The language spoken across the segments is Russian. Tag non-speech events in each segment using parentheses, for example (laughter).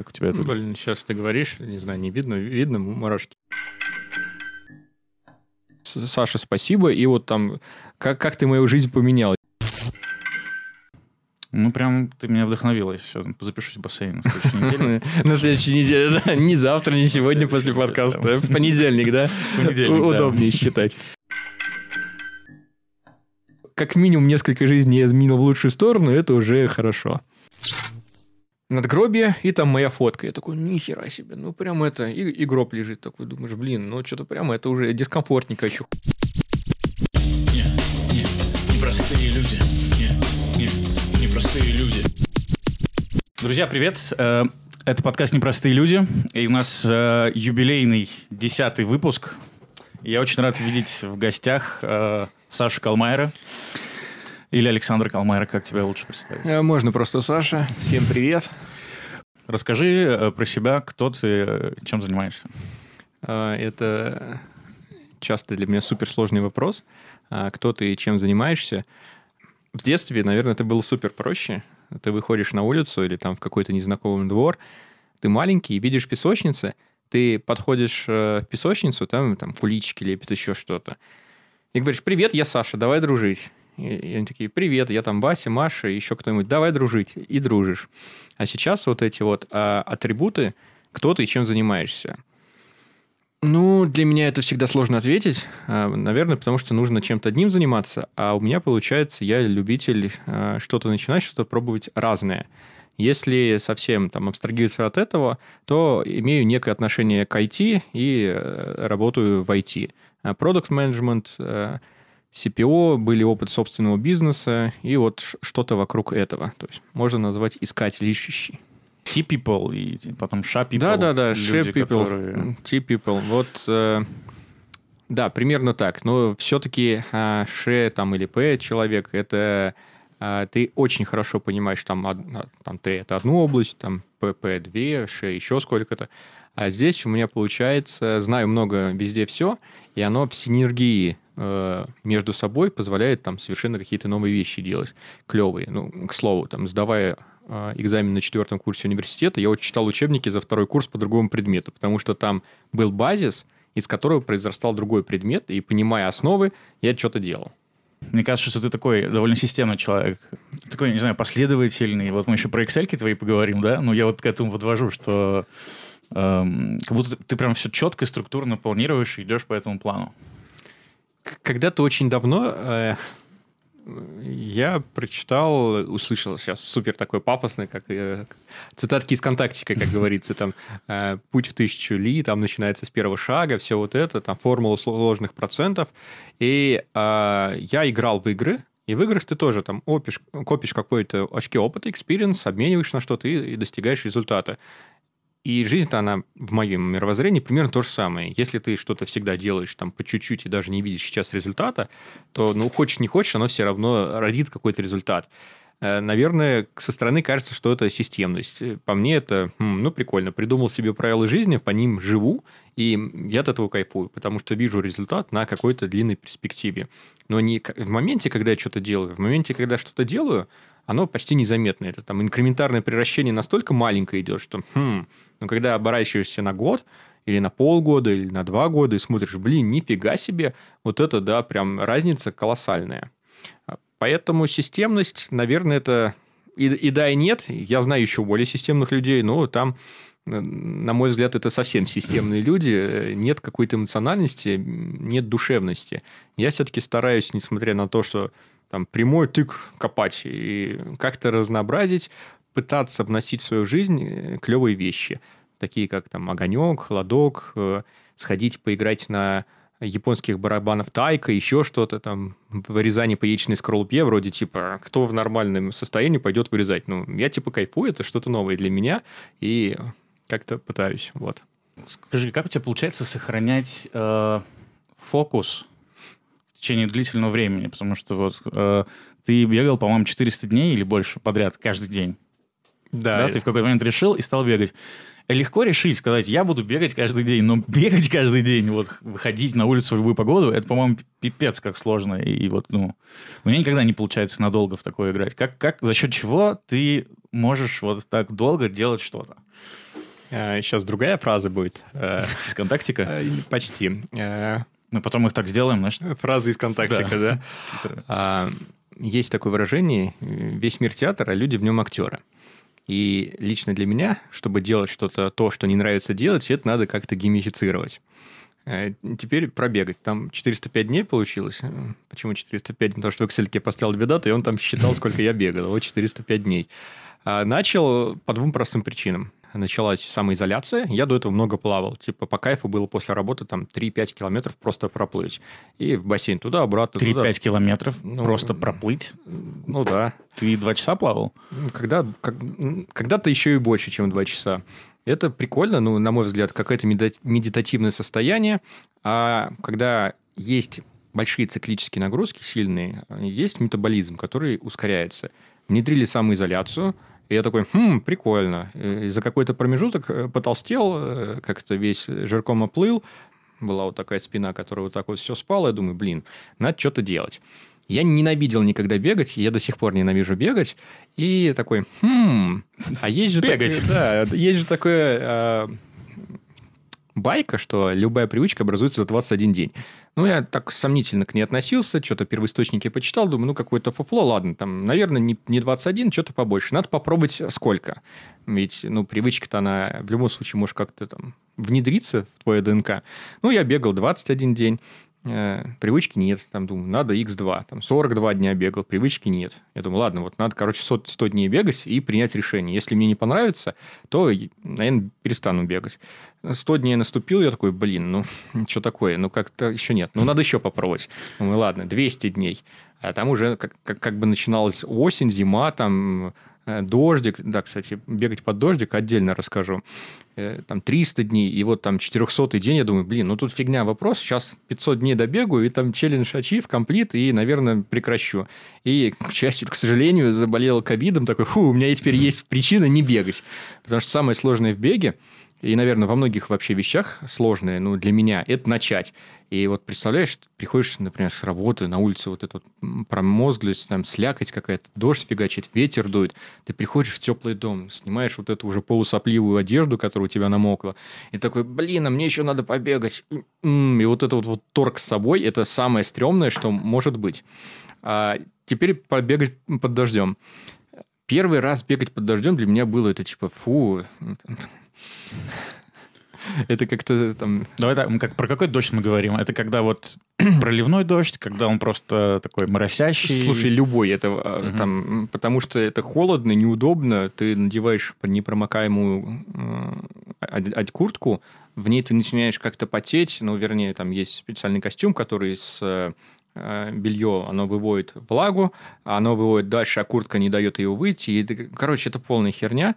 Как у тебя это? Блин, сейчас ты говоришь, не знаю, не видно, видно мурашки. Саша, спасибо. И вот там, как, как ты мою жизнь поменял? Ну, прям ты меня вдохновила. Все, запишусь в бассейн на следующей неделе. (laughs) На следующей неделе, да. Не завтра, не сегодня после подкаста. В понедельник, да? В понедельник, да. Удобнее считать. Как минимум несколько жизней я изменил в лучшую сторону, это уже хорошо. Надгробие, и там моя фотка. Я такой, нихера себе, ну прям это, и, и гроб лежит. Такой думаешь, блин, ну что-то прямо это уже дискомфортненько еще. Не, не, непростые люди. Не, не, непростые люди. Друзья, привет. Э, Это подкаст «Непростые люди». И у нас э, юбилейный десятый выпуск. Я очень рад видеть в гостях э, Сашу Калмайера. Или Александра Калмайера, как тебя лучше представить? Можно просто Саша. Всем привет. Расскажи э, про себя, кто ты, э, чем занимаешься. А, Это часто для меня суперсложный вопрос. А, Кто ты и чем занимаешься? В детстве, наверное, это было супер проще. Ты выходишь на улицу или там в какой-то незнакомый двор, ты маленький видишь песочницы, ты подходишь э, в песочницу, там, там куличики лепят, еще что-то, и говоришь, привет, я Саша, давай дружить. И, они такие, привет, я там Вася, Маша, еще кто-нибудь, давай дружить, и дружишь. А сейчас вот эти вот а, атрибуты, кто ты и чем занимаешься. Ну, для меня это всегда сложно ответить. А, Наверное, потому что нужно чем-то одним заниматься, а у меня получается, я любитель а, что-то начинать, что-то пробовать разное. Если совсем там абстрагироваться от этого, то имею некое отношение к IT и э, работаю в IT. Продукт менеджмент, CPO, были опыт собственного бизнеса и вот что-то вокруг этого. То есть можно назвать искатель ищущий. T-people и потом SHA-people. Да, да, да, люди, shape people, которые- T-people. Вот, э, да, примерно так. Но все-таки э, ше там или П человек, это э, ты очень хорошо понимаешь, там, од- а, там Т это одну область, там ПП две, ше еще сколько-то. А здесь у меня получается, знаю много везде все, и оно в синергии э, между собой позволяет там совершенно какие-то новые вещи делать, клевые. Ну, к слову, там, сдавая э, экзамен на четвертом курсе университета, я вот читал учебники за второй курс по другому предмету, потому что там был базис, из которого произрастал другой предмет, и понимая основы, я что-то делал. Мне кажется, что ты такой довольно системный человек. Такой, не знаю, последовательный. Вот мы еще про Excel твои поговорим, да? Ну, я вот к этому подвожу, что эм, как будто ты прям все четко и структурно планируешь и идешь по этому плану. Когда-то очень давно э, я прочитал, услышал сейчас супер такой пафосный, как э, цитатки из контактика, как (laughs) говорится, там э, путь в тысячу ли, там начинается с первого шага, все вот это, там формула сложных процентов. И э, я играл в игры, и в играх ты тоже там опишь, копишь какой-то очки опыта, experience, обмениваешь на что-то и, и достигаешь результата. И жизнь-то, она в моем мировоззрении примерно то же самое. Если ты что-то всегда делаешь там по чуть-чуть и даже не видишь сейчас результата, то, ну, хочешь не хочешь, оно все равно родит какой-то результат. Э, Наверное, со стороны кажется, что это системность. Э, По мне это, м, ну, прикольно. Придумал себе правила жизни, по ним живу, и я от этого кайфую, потому что вижу результат на какой-то длинной перспективе. Но не в моменте, когда я что-то делаю, в моменте, когда что-то делаю, оно почти незаметно. Это там инкрементарное превращение настолько маленькое идет, что, хм, но когда оборачиваешься на год, или на полгода, или на два года, и смотришь, блин, нифига себе, вот это, да, прям разница колоссальная. Поэтому системность, наверное, это и, и да, и нет. Я знаю еще более системных людей, но там, на мой взгляд, это совсем системные люди. Нет какой-то эмоциональности, нет душевности. Я все-таки стараюсь, несмотря на то, что там прямой тык копать и как-то разнообразить, пытаться вносить в свою жизнь клевые вещи, такие как там огонек, холодок, э, сходить поиграть на японских барабанов тайка, еще что-то там, вырезание по яичной скорлупе, вроде типа, кто в нормальном состоянии пойдет вырезать? Ну, я типа кайфую, это что-то новое для меня, и как-то пытаюсь, вот. Скажи, как у тебя получается сохранять э, фокус течение длительного времени? Потому что вот э, ты бегал, по-моему, 400 дней или больше подряд каждый день. Да, ты в какой-то момент решил и стал бегать. Легко решить, сказать, я буду бегать каждый день, но (laughs) бегать каждый день, вот выходить на улицу в любую погоду, это, по-моему, пипец как сложно. И вот, ну, у меня никогда не получается надолго в такое играть. Как, как, за счет чего ты можешь вот так долго делать что-то? Сейчас другая фраза будет. Э, Из контактика? э, Почти. Мы потом их так сделаем, знаешь, Фраза из контактика, да? (laughs) титры. А, Есть такое выражение э, «весь мир театр, а люди в нем актеры». И лично для меня, чтобы делать что-то, то, что не нравится делать, это надо как-то геймифицировать. Э, Теперь пробегать. Там 405 дней получилось. Э, Почему 405? Потому что в Excel я поставил две даты, и он там считал, сколько я бегал. Вот 405 дней. А Начал по двум простым причинам. Началась самоизоляция. Я до этого много плавал. Типа по кайфу было после работы там 3-5 километров просто проплыть. И в бассейн туда-обратно. туда. 3-5 километров Ну, просто проплыть. Ну да. Ты два часа плавал? Ну, Когда, как- когда-то еще и больше, чем два часа. Это прикольно, ну, на мой взгляд, какое-то медитативное состояние. А когда есть большие циклические нагрузки, сильные, есть метаболизм, который ускоряется. Внедрили самоизоляцию, и я такой, хм, прикольно. И за какой-то промежуток э, потолстел, э, как-то весь жирком оплыл. Была вот такая спина, которая вот так вот все спала. Я думаю, блин, надо что-то делать. Я ненавидел никогда бегать, я до сих пор ненавижу бегать. И такой, хм, а есть же... Бегать. такое- да, есть же такое э, байка, что любая привычка образуется за 21 день. Ну, я так сомнительно к ней относился, что-то первоисточники почитал, думаю, ну, какое-то фуфло, ладно, там, наверное, не, не 21, что-то побольше. Надо попробовать сколько. Ведь, ну, привычка-то она в любом случае может как-то там внедриться в твое ДНК. Ну, я бегал 21 день, привычки нет, там, думаю, надо x2, там, 42 дня бегал, привычки нет. Я думаю, ладно, вот надо, короче, 100, 100 дней бегать и принять решение. Если мне не понравится, то, наверное, перестану бегать. 100 дней наступил, я такой, блин, ну, (laughs) что такое, ну, как-то еще нет, ну, надо еще попробовать. Думаю, ладно, 200 дней. А там уже как, как, как бы начиналась осень, зима, там, э, дождик. Да, кстати, бегать под дождик отдельно расскажу. Э, Там 300 дней, и вот там 400 день, я думаю, блин, ну тут фигня вопрос, сейчас 500 дней добегаю, и там челлендж ачив, комплит, и, наверное, прекращу. И, к счастью, к сожалению, заболел ковидом, такой, фу, у меня теперь есть причина не бегать. Потому что самое сложное в беге, и, наверное, во многих вообще вещах сложное, ну, для меня, это начать. И вот представляешь, приходишь, например, с работы, на улице вот эта вот промозглость, там слякоть какая-то, дождь фигачит, ветер дует. Ты приходишь в теплый дом, снимаешь вот эту уже полусопливую одежду, которая у тебя намокла, и такой, блин, а мне еще надо побегать. М, И вот это вот, вот торг с собой, это самое стрёмное, что может быть. А теперь побегать под дождем. Первый раз бегать под дождем для меня было это типа, фу, это как-то там... Давай так, как, про какой дождь мы говорим? Это когда вот (clears throat) проливной дождь, когда он просто такой моросящий? Слушай, любой это Мгм. там, потому что это холодно, неудобно, ты надеваешь непромокаемую э, куртку, в ней ты начинаешь как-то потеть, ну, вернее, там есть специальный костюм, который с э, белье, оно выводит влагу, а оно выводит дальше, а куртка не дает ее выйти. И, это- короче, это полная херня.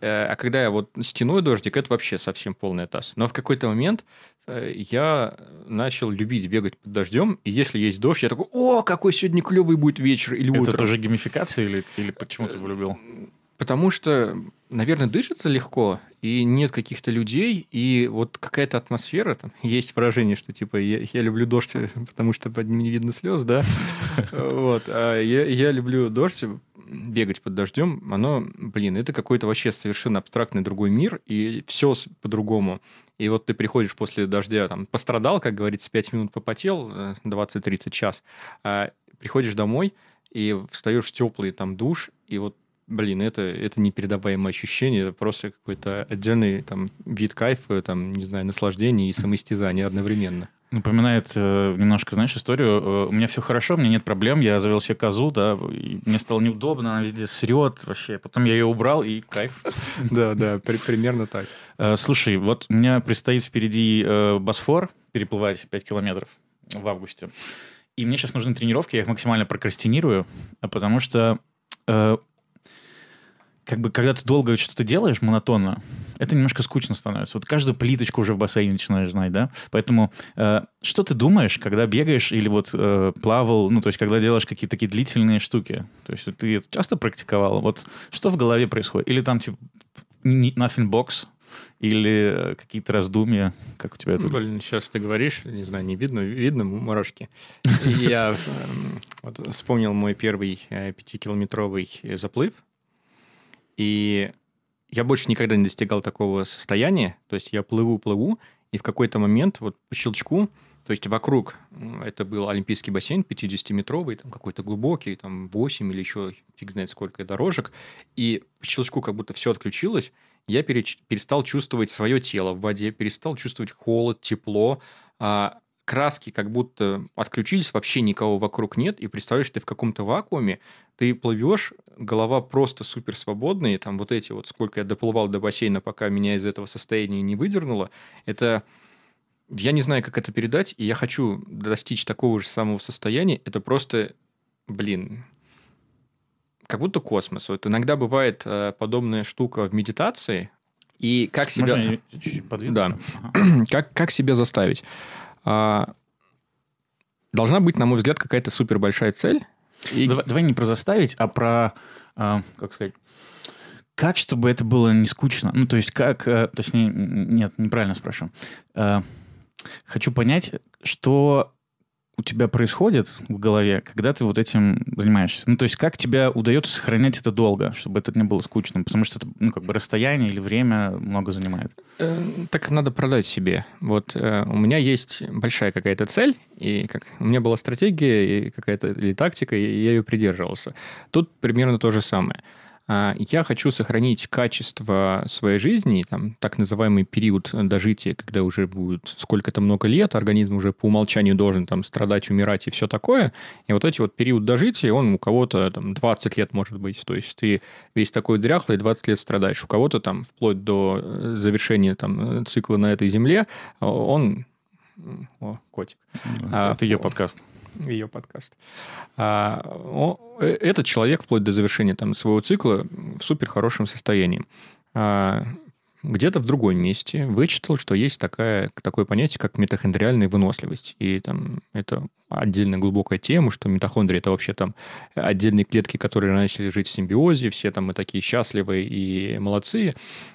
Э, А когда я вот стеной дождик, это вообще совсем полный таз. Но в какой-то момент э, я начал любить бегать под дождем, и если есть дождь, я такой, о, какой сегодня клевый будет вечер или Это утро. тоже геймификация или, или почему ты влюбил? Потому что, наверное, дышится легко, и нет каких-то людей, и вот какая-то атмосфера, там (laughs) есть выражение, что типа я, я люблю дождь, (laughs) потому что под ним не видно слез, да? (laughs) Вот. А я, я люблю дождь, бегать под дождем, оно, блин, это какой-то вообще совершенно абстрактный другой мир, и все по-другому. И вот ты приходишь после дождя, там, пострадал, как говорится, 5 минут попотел, э, 20-30 час, а приходишь домой, и встаешь в теплый там душ, и вот Блин, это, это непередаваемое ощущение, это просто какой-то отдельный там, вид кайфа, там, не знаю, наслаждения и самоистязания одновременно. Напоминает э, немножко, знаешь, историю. Э, у меня все хорошо, у меня нет проблем, я завел себе козу, да, мне стало неудобно, она везде срет вообще. Потом я ее убрал, и кайф. (laughs) Да, да, примерно так. Э, Слушай, вот у меня предстоит впереди э, Босфор переплывать 5 километров в августе. И мне сейчас нужны тренировки, я их максимально прокрастинирую, потому что как бы когда ты долго что-то делаешь монотонно, это немножко скучно становится. Вот каждую плиточку уже в бассейне начинаешь знать, да? Поэтому э, что ты думаешь, когда бегаешь или вот э, плавал, ну, то есть когда делаешь какие-то такие длительные штуки? То есть ты это часто практиковал? Вот что в голове происходит? Или там, типа, nothing box? Или э, какие-то раздумья? Как у тебя это? Блин, сейчас ты говоришь, не знаю, не видно, видно мурашки. Я эм, вспомнил мой первый э, пятикилометровый э, заплыв, и я больше никогда не достигал такого состояния. То есть я плыву, плыву, и в какой-то момент вот по щелчку, то есть вокруг, это был олимпийский бассейн 50-метровый, там какой-то глубокий, там 8 или еще фиг знает сколько дорожек, и по щелчку как будто все отключилось, я перестал чувствовать свое тело в воде, перестал чувствовать холод, тепло, а краски как будто отключились, вообще никого вокруг нет, и представляешь, ты в каком-то вакууме, ты плывешь, голова просто супер свободная, там вот эти вот, сколько я доплывал до бассейна, пока меня из этого состояния не выдернуло, это... Я не знаю, как это передать, и я хочу достичь такого же самого состояния. Это просто, блин, как будто космос. Вот иногда бывает э, подобная штука в медитации, и как себя... Можно я чуть-чуть подвину? Да. Ага. (clears throat) как, как себя заставить? А, должна быть, на мой взгляд, какая-то супер большая цель. И- Давай, давай не про заставить, а про, а, как сказать, как, чтобы это было не скучно. Ну, то есть, как... э, То есть, не- нет, неправильно спрашиваю. Э, Хочу понять, что у тебя происходит в голове, когда ты вот этим занимаешься. Ну, то есть, как тебе удается сохранять это долго, чтобы это не было скучным? Потому что это, ну, как бы расстояние или время много занимает. Э, Так надо продать себе. Вот э, у меня есть большая какая-то цель, и как у меня была стратегия и какая-то или тактика, и я ее придерживался. Тут примерно то же самое. А, Я хочу сохранить качество своей жизни, там, так называемый период дожития, когда уже будет сколько-то много лет, организм уже по умолчанию должен там страдать, умирать и все такое. И вот эти вот период дожития, он у кого-то там 20 лет может быть. То есть ты весь такой дряхлый, 20 лет страдаешь. У кого-то там вплоть до э, завершения там э, цикла на этой земле, э, он... О, котик. А, это ее о. подкаст. Ее подкаст. А, э, этот человек вплоть до завершения там, своего цикла в супер хорошем состоянии. А, где-то в другом месте вычитал, что есть такая, такое понятие, как митохондриальная выносливость. И там это отдельная глубокая тема, что митохондрии это вообще там отдельные клетки, которые начали жить в симбиозе, все там мы такие счастливые и молодцы.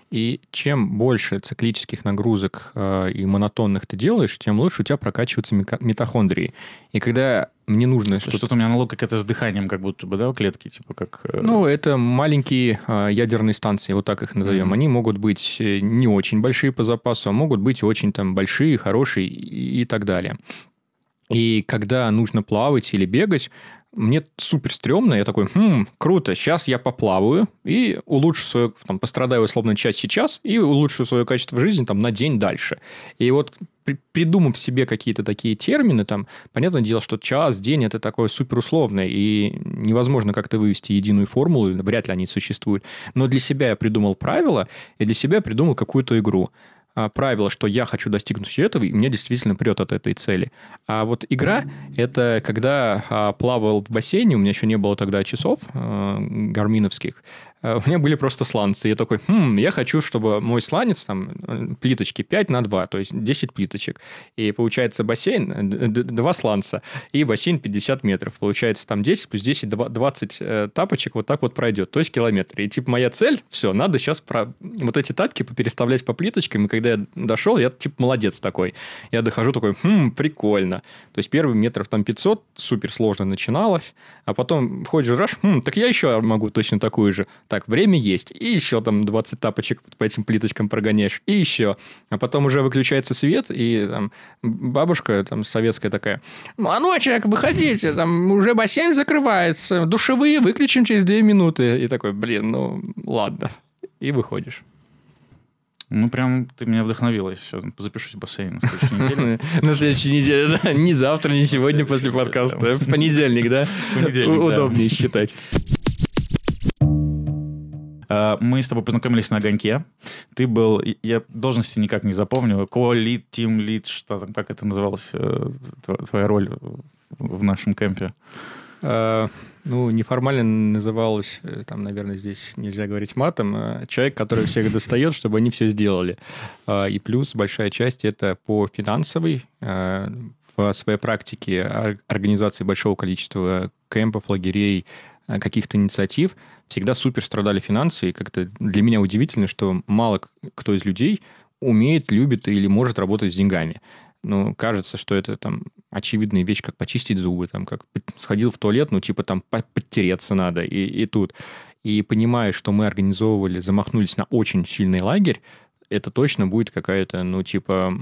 И чем больше циклических нагрузок э, и монотонных ты делаешь, тем лучше у тебя прокачиваются митохондрии. И когда мне нужно что-то... Что-то у меня аналог как это с дыханием, как будто бы, да, у клетки, типа как... э, Ну, это маленькие э, ядерные станции, вот так их назовем. Мгм. Они могут быть не очень большие по запасу, а могут быть очень там большие, хорошие и, и так далее. И когда нужно плавать или бегать, мне супер стрёмно, я такой, хм, круто, сейчас я поплаваю и улучшу свою, там, пострадаю условно час сейчас и улучшу свое качество жизни там на день дальше. И вот при- придумав себе какие-то такие термины, там, понятное дело, что час, день это такое супер условное, и невозможно как-то вывести единую формулу, вряд ли они существуют. Но для себя я придумал правила, и для себя придумал какую-то игру правило, что я хочу достигнуть этого, и меня действительно прет от этой цели. А вот игра — это когда а, плавал в бассейне, у меня еще не было тогда часов а, гарминовских, а, у меня были просто сланцы. Я такой, хм, я хочу, чтобы мой сланец, там, э, плиточки 5 на 2, то есть 10 плиточек. И получается бассейн, э, д- д- 2 сланца, и бассейн 50 метров. Получается там 10 плюс 10, два- 20 э, тапочек вот так вот пройдет, то есть километр. И типа моя цель, все, надо сейчас про... вот эти тапки переставлять по плиточкам, и когда я дошел, я типа молодец такой. Я дохожу такой, хм, прикольно. То есть первый метров там 500, супер сложно начиналось, а потом входишь в раш, хм, так я еще могу точно такую же. Так, время есть. И еще там 20 тапочек по этим плиточкам прогоняешь. И еще. А потом уже выключается свет, и там бабушка там советская такая, маночек, выходите, там уже бассейн закрывается, душевые выключим через 2 минуты. И такой, блин, ну ладно. И выходишь. Ну, прям ты меня вдохновила. Все, запишусь в бассейн на следующей неделе. (laughs) На следующей неделе, да. Не завтра, не сегодня после подкаста. В понедельник, да? понедельник, да. Удобнее считать. А, Мы с тобой познакомились на огоньке. Ты был, я должности никак не запомнил, ко-лид, тим-лид, что там, как это называлось, э, тво- твоя роль в нашем кемпе. А, Ну, неформально называлось, э, там, наверное, здесь нельзя говорить матом, а человек, который всех (laughs) достает, чтобы они все сделали. И плюс большая часть это по финансовой, в своей практике ор- организации большого количества кемпов, лагерей, каких-то инициатив, всегда супер страдали финансы, и как-то для меня удивительно, что мало кто из людей умеет, любит или может работать с деньгами. Ну, кажется, что это там очевидная вещь, как почистить зубы, там, как сходил в туалет, ну, типа там по- подтереться надо, и, и тут. И понимая, что мы организовывали, замахнулись на очень сильный лагерь, это точно будет какая-то, ну, типа,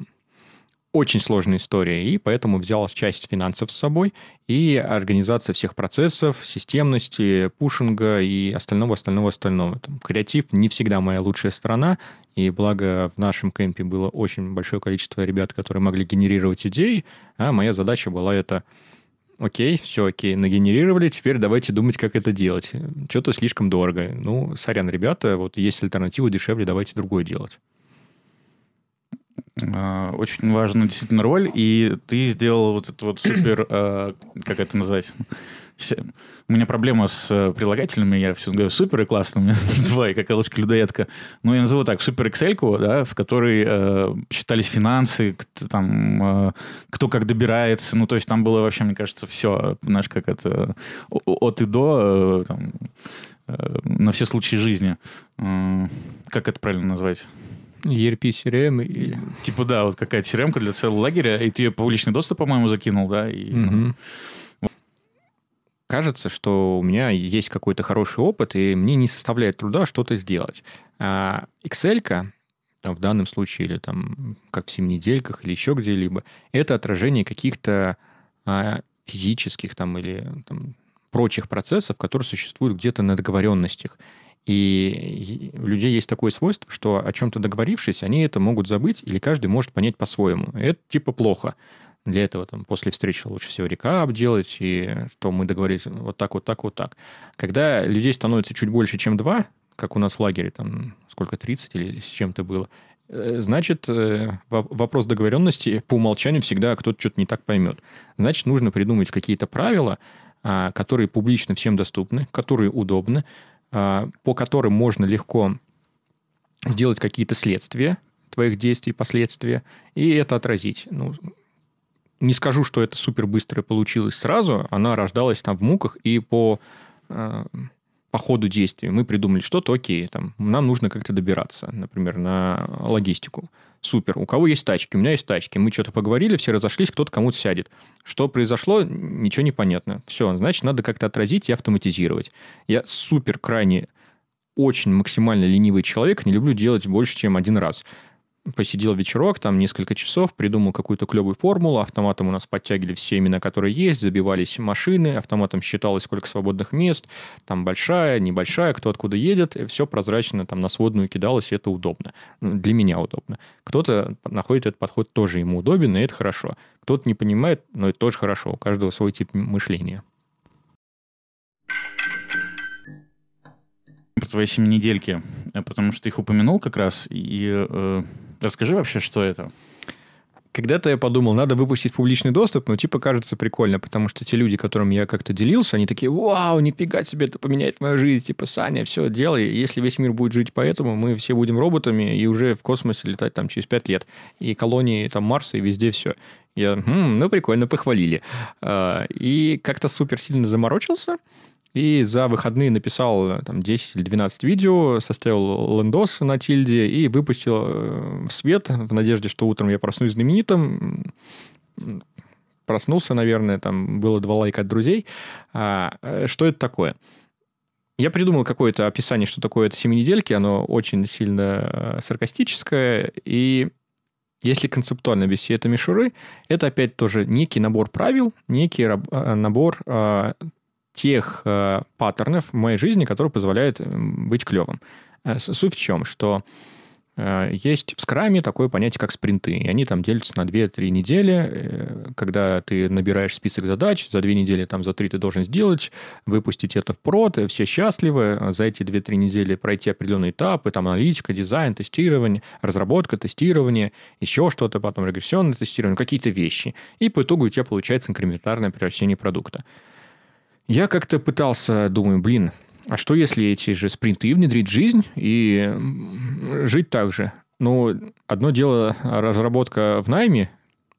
очень сложная история, и поэтому взял часть финансов с собой и организация всех процессов, системности, пушинга и остального, остального, остального. Там, креатив не всегда моя лучшая сторона, и благо в нашем кемпе было очень большое количество ребят, которые могли генерировать идеи, а моя задача была это окей, все окей, нагенерировали, теперь давайте думать, как это делать. Что-то слишком дорого. Ну, сорян, ребята, вот есть альтернатива дешевле, давайте другое делать. А, очень важна действительно роль, и ты сделал вот это вот супер, а, как это назвать? У меня проблема с э, прилагательными, я все говорю супер и меня (laughs) два, как людоедка. Но я назову так, супер Excel, да, в которой э, считались финансы, там, э, кто как добирается, ну, то есть там было вообще, мне кажется, все, знаешь, как это, от и до, э, там, э, на все случаи жизни. Э, как это правильно назвать? ERP CRM. И... Типа, да, вот какая-то CRM для целого лагеря, и ты ее публичный доступ, по-моему, закинул, да? И, угу. Кажется, что у меня есть какой-то хороший опыт, и мне не составляет труда что-то сделать. А Excel в данном случае, или там, как в семинедельках, или еще где-либо, это отражение каких-то а, физических там, или там, прочих процессов, которые существуют где-то на договоренностях. И у людей есть такое свойство, что о чем-то договорившись, они это могут забыть, или каждый может понять по-своему. Это типа плохо. Для этого там, после встречи лучше всего рекап делать, и что мы договорились вот так, вот так, вот так. Когда людей становится чуть больше, чем два, как у нас в лагере, там сколько, 30 или с чем-то было, э, значит, э, вопрос договоренности по умолчанию всегда кто-то что-то не так поймет. Значит, нужно придумать какие-то правила, а, которые публично всем доступны, которые удобны, по которым можно легко сделать какие-то следствия твоих действий, последствия, и это отразить. Ну, не скажу, что это супер быстро получилось сразу, она рождалась там в муках, и по, э, по ходу действия мы придумали что-то, окей, там, нам нужно как-то добираться, например, на логистику. Супер. У кого есть тачки? У меня есть тачки. Мы что-то поговорили, все разошлись, кто-то кому-то сядет. Что произошло? Ничего не понятно. Все, значит, надо как-то отразить и автоматизировать. Я супер крайне очень максимально ленивый человек, не люблю делать больше, чем один раз посидел вечерок, там несколько часов, придумал какую-то клевую формулу, автоматом у нас подтягивали все имена, которые есть, забивались машины, автоматом считалось, сколько свободных мест, там большая, небольшая, кто откуда едет, и все прозрачно там на сводную кидалось, и это удобно. Ну, для меня удобно. Кто-то находит этот подход тоже ему удобен, и это хорошо. Кто-то не понимает, но это тоже хорошо. У каждого свой тип мышления. Про твои семинедельки, потому что ты их упомянул как раз, и э, Расскажи вообще, что это. Когда-то я подумал, надо выпустить публичный доступ, но типа кажется прикольно, потому что те люди, которым я как-то делился, они такие, вау, нифига себе, это поменяет мою жизнь, типа, Саня, все, делай, если весь мир будет жить поэтому, мы все будем роботами и уже в космосе летать там через пять лет, и колонии там Марса, и везде все. Я, хм, ну прикольно, похвалили. А, и как-то супер сильно заморочился, и за выходные написал э, там, 10 или 12 видео, составил лендос на тильде и выпустил э, в свет в надежде, что утром я проснусь знаменитым. Проснулся, наверное, там было два лайка от друзей. А, э, что это такое? Я придумал какое-то описание, что такое это семинедельки. Оно очень сильно саркастическое. И если концептуально без всей этой мишуры, это опять тоже некий набор правил, некий набор тех э, паттернов в моей жизни, которые позволяют быть клевым. Э, суть в чем, что э, есть в скраме такое понятие, как спринты. И они там делятся на 2-3 недели, э, когда ты набираешь список задач, за 2 недели, там, за 3 ты должен сделать, выпустить это в прод, все счастливы, за эти 2-3 недели пройти определенные этапы, там, аналитика, дизайн, тестирование, разработка, тестирование, еще что-то, потом регрессионное тестирование, какие-то вещи. И по итогу у тебя получается инкрементарное превращение продукта. Я как-то пытался, думаю, блин, а что если эти же спринты внедрить в жизнь и жить так же? Ну, одно дело разработка в найме,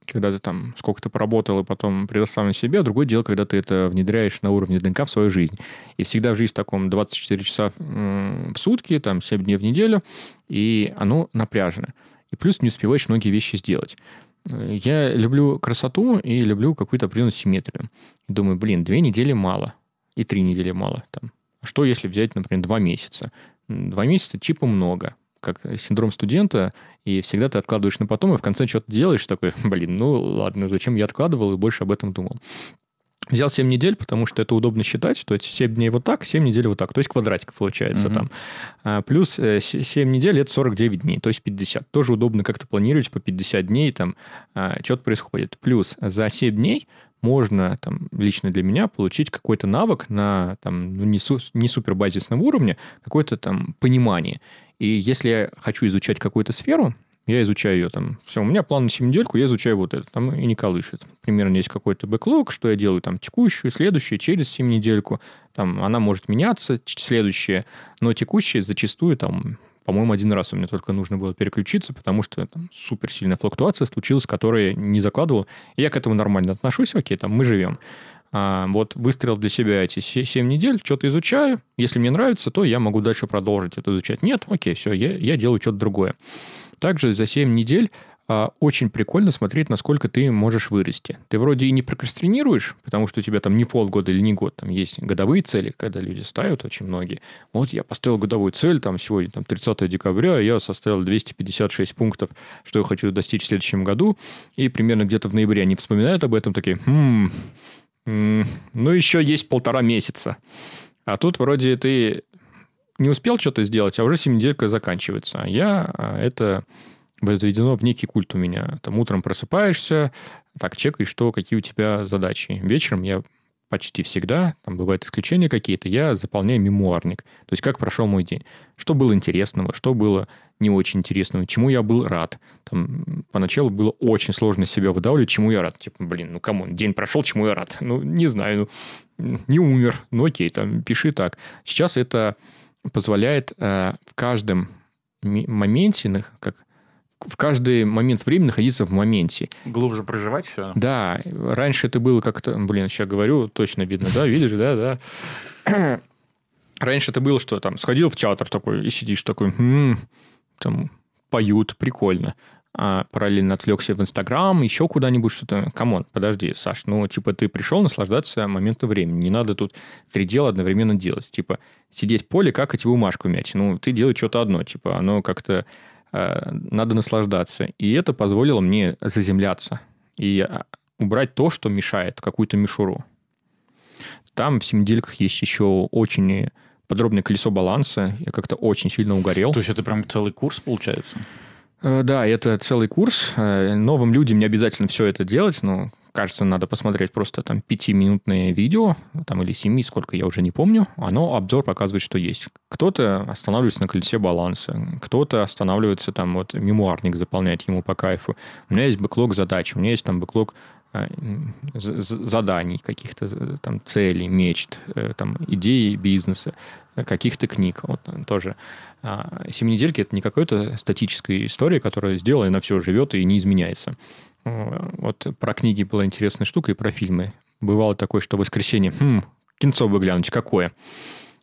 когда ты там сколько-то поработал и потом предоставлен себе, а другое дело, когда ты это внедряешь на уровне ДНК в свою жизнь. И всегда в жизнь таком 24 часа в сутки, там 7 дней в неделю, и оно напряжено. И плюс не успеваешь многие вещи сделать. Я люблю красоту и люблю какую-то определенную симметрию. Думаю, блин, две недели мало. И три недели мало. Там. что если взять, например, два месяца? Два месяца типа много как синдром студента, и всегда ты откладываешь на потом, и в конце что-то делаешь, такой, (laughs) блин, ну ладно, зачем я откладывал и больше об этом думал. Взял 7 недель, потому что это удобно считать, то есть 7 дней вот так, 7 недель вот так, то есть квадратик получается угу. там. А, плюс 7 э, недель – это 49 дней, то есть 50. Тоже удобно как-то планировать по 50 дней, там а, что-то происходит. Плюс за 7 дней можно там, лично для меня получить какой-то навык на там, ну, не, су- не супер базисном уровне, какое-то там понимание. И если я хочу изучать какую-то сферу, я изучаю ее там. Все, у меня план на 7 недельку, я изучаю вот это. Там и не колышет. Примерно есть какой-то бэклог, что я делаю там текущую, следующую, через 7 недельку. Там она может меняться, следующая. Но текущая зачастую там по-моему, один раз у меня только нужно было переключиться, потому что там супер сильная флуктуация случилась, которую я не закладывал. Я к этому нормально отношусь, окей, там мы живем. А, вот выстрел для себя эти 7 недель, что-то изучаю. Если мне нравится, то я могу дальше продолжить это изучать. Нет, окей, все, я, я делаю что-то другое. Также за 7 недель а, очень прикольно смотреть, насколько ты можешь вырасти. Ты вроде и не прокрастинируешь, потому что у тебя там не полгода или не год, там есть годовые цели, когда люди ставят, очень многие. Вот я поставил годовую цель, там сегодня там 30 декабря, я составил 256 пунктов, что я хочу достичь в следующем году, и примерно где-то в ноябре они вспоминают об этом, такие, хм, ну еще есть полтора месяца. А тут вроде ты не успел что-то сделать, а уже семиделька заканчивается. А я а, это возведено в некий культ у меня. Там утром просыпаешься, так, чекаешь, что, какие у тебя задачи. Вечером я почти всегда, там бывают исключения какие-то, я заполняю мемуарник. То есть, как прошел мой день. Что было интересного, что было не очень интересного, чему я был рад. Там, поначалу было очень сложно себя выдавливать, чему я рад. Типа, блин, ну кому, день прошел, чему я рад. Ну, не знаю, ну, не умер. Ну, окей, там, пиши так. Сейчас это позволяет э, в каждом моменте, как в каждый момент времени находиться в моменте. Глубже проживать все? Да. Раньше это было как-то... Блин, сейчас говорю, точно видно, да? Видишь, да, да. (clears throat) Раньше это было, что там сходил в театр такой и сидишь такой, м-м, там поют, прикольно. А параллельно отвлекся в Инстаграм, еще куда-нибудь что-то. Come on, подожди, Саш, ну, типа, ты пришел наслаждаться моментом времени. Не надо тут три дела одновременно делать. Типа, сидеть в поле, как эти бумажку мять. Ну, ты делаешь что-то одно. Типа, оно как-то надо наслаждаться. И это позволило мне заземляться и э, убрать то, что мешает, какую-то мишуру. Там в семидельках есть еще очень подробное колесо баланса. Я как-то очень сильно угорел. То есть это прям целый курс получается? Э, да, это целый курс. Новым людям не обязательно все это делать, но кажется, надо посмотреть просто там пятиминутное видео, там или семи, сколько я уже не помню. Оно, обзор показывает, что есть. Кто-то останавливается на колесе баланса, кто-то останавливается там, вот мемуарник заполняет ему по кайфу. У меня есть бэклог задач, у меня есть там бэклог э, заданий, каких-то э, там целей, мечт, э, там идеи бизнеса, каких-то книг. Вот тоже. А, Семинедельки — это не какая-то статическая история, которая сделана и на все живет и не изменяется. Вот про книги была интересная штука и про фильмы. Бывало такое, что в воскресенье, хм, кинцо бы глянуть, какое.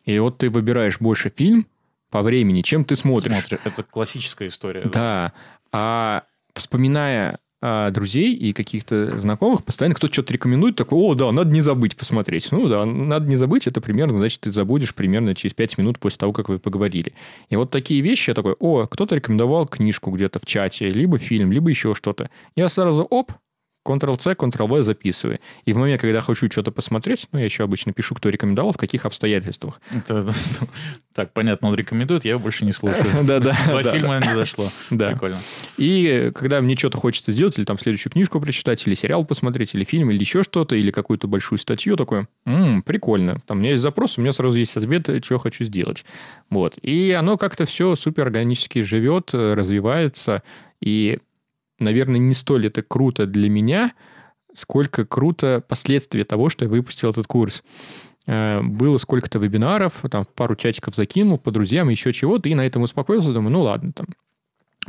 И вот ты выбираешь больше фильм по времени, чем ты смотришь. Смотри, это классическая история. Да. да. А вспоминая а, друзей и каких-то знакомых, постоянно кто-то что-то рекомендует, такой, о, да, надо не забыть посмотреть. Ну да, надо не забыть, это примерно, значит, ты забудешь примерно через 5 минут после того, как вы поговорили. И вот такие вещи, я такой, о, кто-то рекомендовал книжку где-то в чате, либо фильм, либо еще что-то. Я сразу, оп, Ctrl-C, Ctrl-V записываю. И в момент, когда хочу что-то посмотреть, ну, я еще обычно пишу, кто рекомендовал, в каких обстоятельствах. (laughs) так, понятно, он рекомендует, я его больше не слушаю. (laughs) Да-да. Два фильма не зашло. Да. Прикольно. И когда мне что-то хочется сделать, или там следующую книжку прочитать, или сериал посмотреть, или фильм, или еще что-то, или какую-то большую статью, такое, м прикольно. Там у меня есть запрос, у меня сразу есть ответ, что хочу сделать. Вот. И оно как-то все супер органически живет, развивается, и наверное, не столь это круто для меня, сколько круто последствия того, что я выпустил этот курс. Э, было сколько-то вебинаров, там пару чатиков закинул по друзьям, еще чего-то, и на этом успокоился, думаю, ну ладно, там,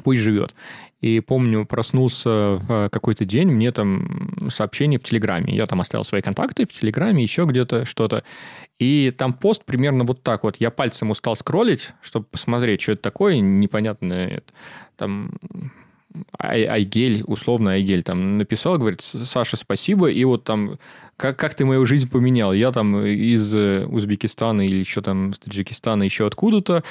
пусть живет. И помню, проснулся в какой-то день, мне там сообщение в Телеграме. Я там оставил свои контакты в Телеграме, еще где-то что-то. И там пост примерно вот так вот. Я пальцем устал скроллить, чтобы посмотреть, что это такое непонятное. Там Ай- Айгель, условно Айгель, там написал, говорит, Саша, спасибо, и вот там, как, как ты мою жизнь поменял? Я там из э, Узбекистана или еще там с Таджикистана, еще откуда-то,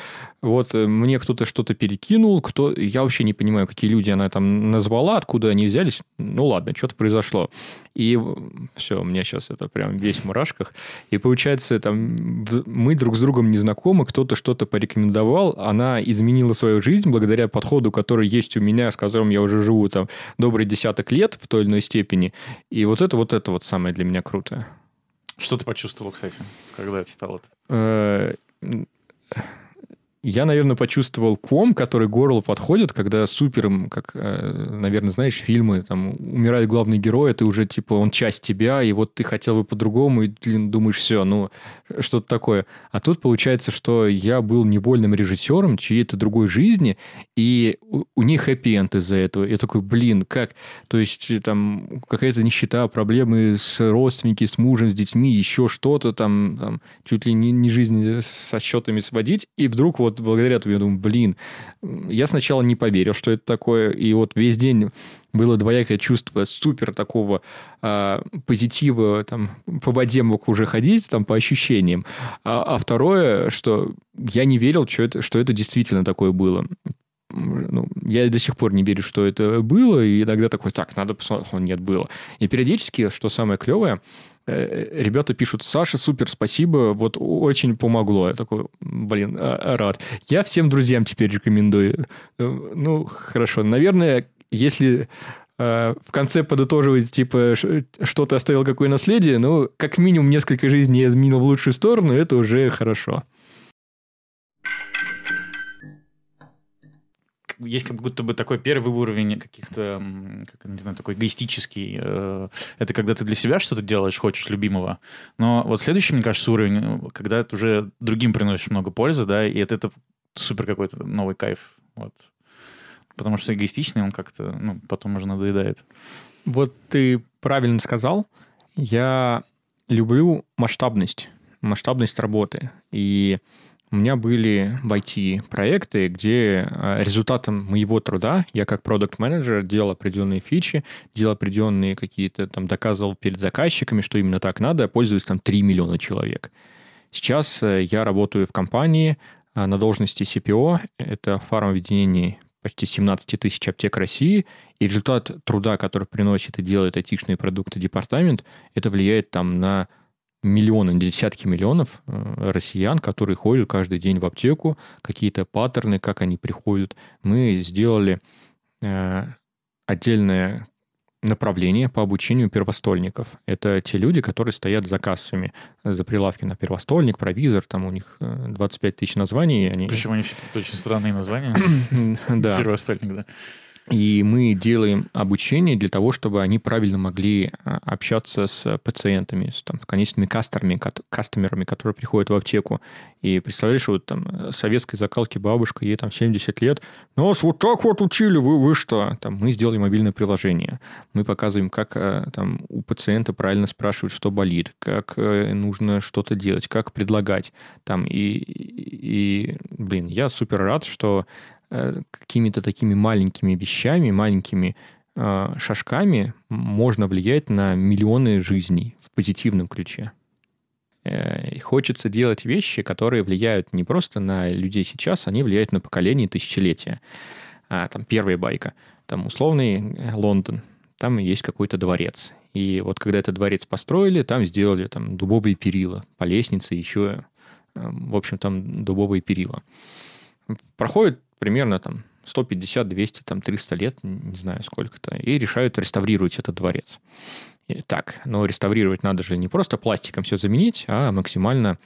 вот э, мне кто-то что-то перекинул, кто... Я вообще не понимаю, какие люди она там назвала, откуда они взялись. Ну ладно, что-то произошло. И все, у меня сейчас это прям весь в мурашках. И получается, там мы друг с другом не знакомы, кто-то что-то порекомендовал, она изменила свою жизнь благодаря подходу, который есть у меня, с которым я уже живу там добрый десяток лет в той или иной степени. И вот это вот это вот самое для меня крутое. Что ты почувствовал, кстати, когда читал это? Я, наверное, почувствовал ком, который к горлу подходит, когда супером, как, э, наверное, знаешь, фильмы, там, умирает главный герой, это уже, типа, он часть тебя, и вот ты хотел бы по-другому, и блин, думаешь, все, ну, что-то такое. А тут получается, что я был невольным режиссером чьей-то другой жизни, и у, у них хэппи-энд из-за этого. Я такой, блин, как? То есть, э, там, какая-то нищета, проблемы с родственниками, с мужем, с детьми, еще что-то там, там чуть ли не, не жизнь со счетами сводить, и вдруг вот вот благодаря этому я думаю, блин, я сначала не поверил, что это такое, и вот весь день было двоякое чувство супер такого э, позитива, там, по воде мог уже ходить, там, по ощущениям. А, а второе, что я не верил, что это, что это действительно такое было. Ну, я до сих пор не верю, что это было, и иногда такой, так, надо посмотреть, нет, было. И периодически, что самое клевое, ребята пишут, Саша, супер, спасибо, вот очень помогло. Я такой, блин, а, рад. Я всем друзьям теперь рекомендую. Э, ну, хорошо, наверное, если э, в конце подытоживать, типа, что ты оставил, какое наследие, ну, как минимум несколько жизней я изменил в лучшую сторону, это уже хорошо. Есть как будто бы такой первый уровень каких-то, как, не знаю, такой эгоистический. Э, это когда ты для себя что-то делаешь, хочешь любимого. Но вот следующий, мне кажется, уровень, когда ты уже другим приносишь много пользы, да, и это, это супер какой-то новый кайф. Вот. Потому что эгоистичный он как-то, ну, потом уже надоедает. Вот ты правильно сказал. Я люблю масштабность, масштабность работы. И у меня были в IT проекты, где э, результатом моего труда я как продукт менеджер делал определенные фичи, делал определенные какие-то там, доказывал перед заказчиками, что именно так надо, пользовались там 3 миллиона человек. Сейчас э, я работаю в компании э, на должности CPO, это фармобъединение почти 17 тысяч аптек России, и результат труда, который приносит и делает айтишные продукты департамент, это влияет там на миллионы, десятки миллионов э, россиян, которые ходят каждый день в аптеку, какие-то паттерны, как они приходят. Мы сделали э, отдельное направление по обучению первостольников. Это те люди, которые стоят за кассами, за прилавки на первостольник, провизор, там у них 25 э, тысяч названий. Они... Причем они все очень странные названия. (coughs) Да. Первостольник, да. И мы делаем обучение для того, чтобы они правильно могли а, общаться с пациентами, с там, конечными кастерами, кастомерами, которые приходят в аптеку. И представляешь, вот там советской закалки бабушка, ей там 70 лет, нас вот так вот учили, вы, вы что? Там, мы сделали мобильное приложение. Мы показываем, как а, там, у пациента правильно спрашивать, что болит, как э, нужно что-то делать, как предлагать. Там, и, и, блин, я супер рад, что Э, какими-то такими маленькими вещами, маленькими э, шажками можно влиять на миллионы жизней в позитивном ключе. Э, хочется делать вещи, которые влияют не просто на людей сейчас, они влияют на поколение тысячелетия. А, там первая байка. Там условный Лондон. Там есть какой-то дворец. И вот когда этот дворец построили, там сделали там дубовые перила по лестнице, еще, в общем, там дубовые перила. Проходит примерно там 150, 200, там 300 лет, не знаю сколько-то, и решают реставрировать этот дворец. И так, но реставрировать надо же не просто пластиком все заменить, а максимально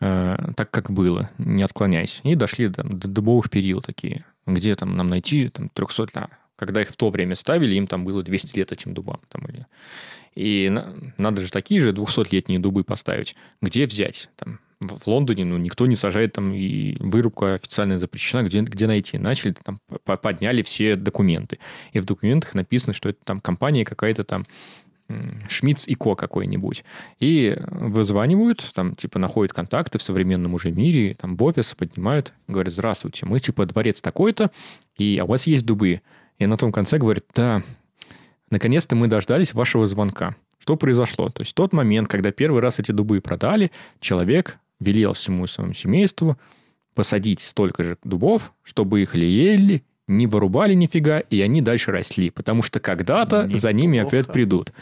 э, так, как было, не отклоняясь. И дошли до, до дубовых перил такие, где там нам найти там 300, а, когда их в то время ставили, им там было 200 лет этим дубам. Там, или... И на, надо же такие же 200-летние дубы поставить. Где взять? Там, в Лондоне ну, никто не сажает там, и вырубка официально запрещена, где, где найти. Начали, там, подняли все документы. И в документах написано, что это там компания какая-то там, Шмидц и Ко какой-нибудь. И вызванивают, там, типа, находят контакты в современном уже мире, там, в офис поднимают, говорят, здравствуйте, мы, типа, дворец такой-то, и а у вас есть дубы. и на том конце говорит, да, наконец-то мы дождались вашего звонка. Что произошло? То есть тот момент, когда первый раз эти дубы продали, человек велел всему своему семейству посадить столько же дубов, чтобы их лелеяли, не вырубали нифига, и они дальше росли, потому что когда-то Неплохо. за ними опять придут.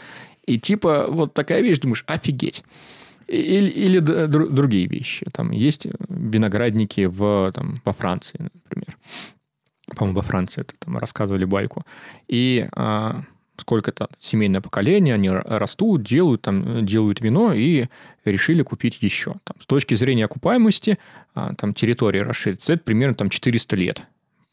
И типа вот такая вещь, думаешь, офигеть. Или, или д- дру- другие вещи. Там есть виноградники в, там, во Франции, например. По-моему, во Франции это там рассказывали байку. И а, сколько-то семейное поколение, они растут, делают, там, делают вино и решили купить еще. Там, с точки зрения окупаемости, а, там территория расширится, это примерно там 400 лет.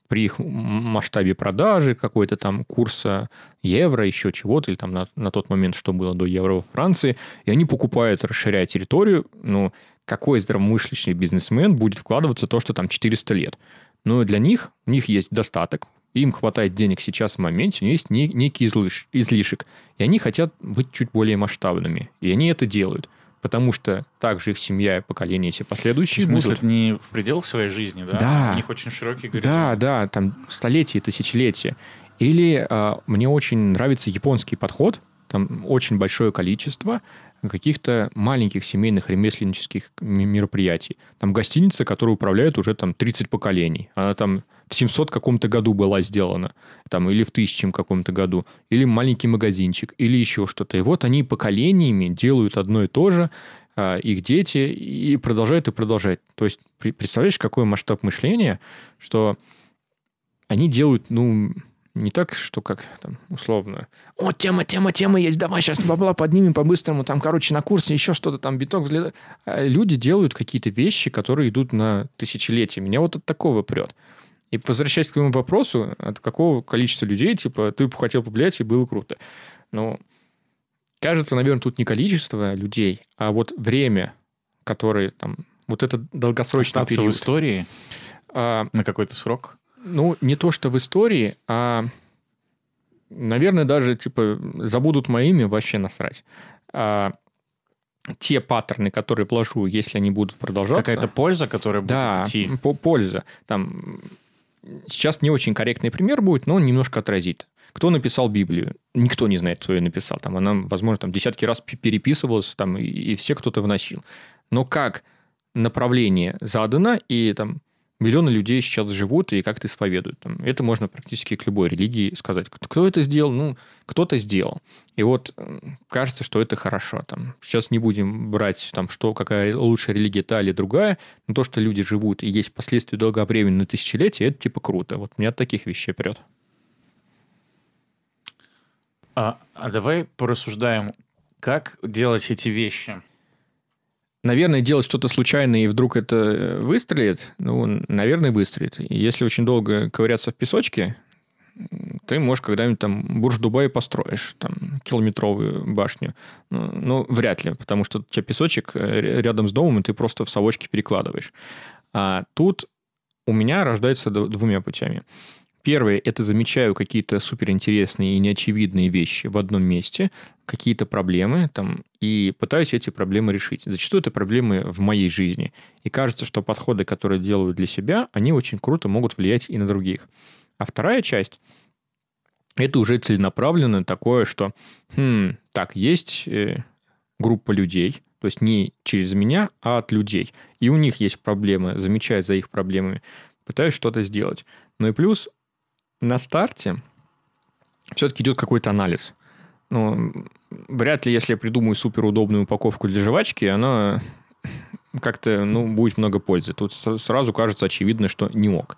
При их масштабе продажи, какой-то там курса евро, еще чего-то, или там на, на тот момент, что было до евро во Франции, и они покупают, расширяя территорию, ну, какой здравомыслящий бизнесмен будет вкладываться то, что там 400 лет? Но для них, у них есть достаток, им хватает денег сейчас в моменте, у них есть не- некий излиш- излишек, и они хотят быть чуть более масштабными, и они это делают, потому что также их семья и поколения все последующие В смысле, будут. не в пределах своей жизни, да? Да. У них очень широкий горизонт. Да, да, там столетия, тысячелетия. Или а, мне очень нравится японский подход, там очень большое количество каких-то маленьких семейных ремесленнических мероприятий. Там гостиница, которая управляет уже там 30 поколений. Она там в 700 каком-то году была сделана, там, или в 1000 каком-то году, или маленький магазинчик, или еще что-то. И вот они поколениями делают одно и то же, а, их дети, и продолжают и продолжают. То есть, представляешь, какой масштаб мышления, что они делают, ну, не так, что как там условно. О, тема, тема, тема есть, давай сейчас бабла поднимем по-быстрому, там, короче, на курсе еще что-то там, биток взлетает. А люди делают какие-то вещи, которые идут на тысячелетия. Меня вот от такого прет. И возвращаясь к твоему вопросу, от какого количества людей, типа, ты бы хотел повлиять, и было круто. Ну, кажется, наверное, тут не количество людей, а вот время, которое там, вот это долгосрочный Остаться в период. истории А, на какой-то срок. ну, не то, что в истории, а, наверное, даже, типа, забудут мое имя, вообще насрать. А, те паттерны, которые вложу, если они будут продолжаться... Какая-то польза, которая будет Да, идти. по- польза. Там, сейчас не очень корректный пример будет, но он немножко отразит. Кто написал Библию? Никто не знает, кто ее написал. Там она, возможно, там десятки раз пе- переписывалась, там, и, и все кто-то вносил. Но как направление задано, и там миллионы людей сейчас живут и как-то исповедуют. Это можно практически к любой религии сказать. Кто это сделал? Ну, кто-то сделал. И вот кажется, что это хорошо. Там, сейчас не будем брать, там, что, какая лучшая религия, та или другая, но то, что люди живут и есть последствия долговременные на тысячелетия, это типа круто. Вот меня от таких вещей прет. А, а давай порассуждаем, как делать эти вещи. Наверное, делать что-то случайно и вдруг это э, выстрелит, ну, наверное, выстрелит. И если очень долго ковыряться в песочке, ты можешь когда-нибудь там Бурж-Дубай построишь, там, километровую башню. Ну, ну, вряд ли, потому что у тебя песочек э, ря- рядом с домом, и ты просто в совочки перекладываешь. А тут у меня рождается двумя путями. Первое – это замечаю какие-то суперинтересные и неочевидные вещи в одном месте, какие-то проблемы, там, и пытаюсь эти проблемы решить. Зачастую это проблемы в моей жизни. И кажется, что подходы, которые делаю для себя, они очень круто могут влиять и на других. А вторая часть – это уже целенаправленно такое, что, хм, так, есть э, группа людей, то есть не через меня, а от людей. И у них есть проблемы, замечая за их проблемами, пытаюсь что-то сделать. Ну и плюс на старте все-таки идет какой-то анализ. Ну, вряд ли, если я придумаю суперудобную упаковку для жвачки, она как-то, ну, будет много пользы. Тут сразу кажется очевидно, что не ок.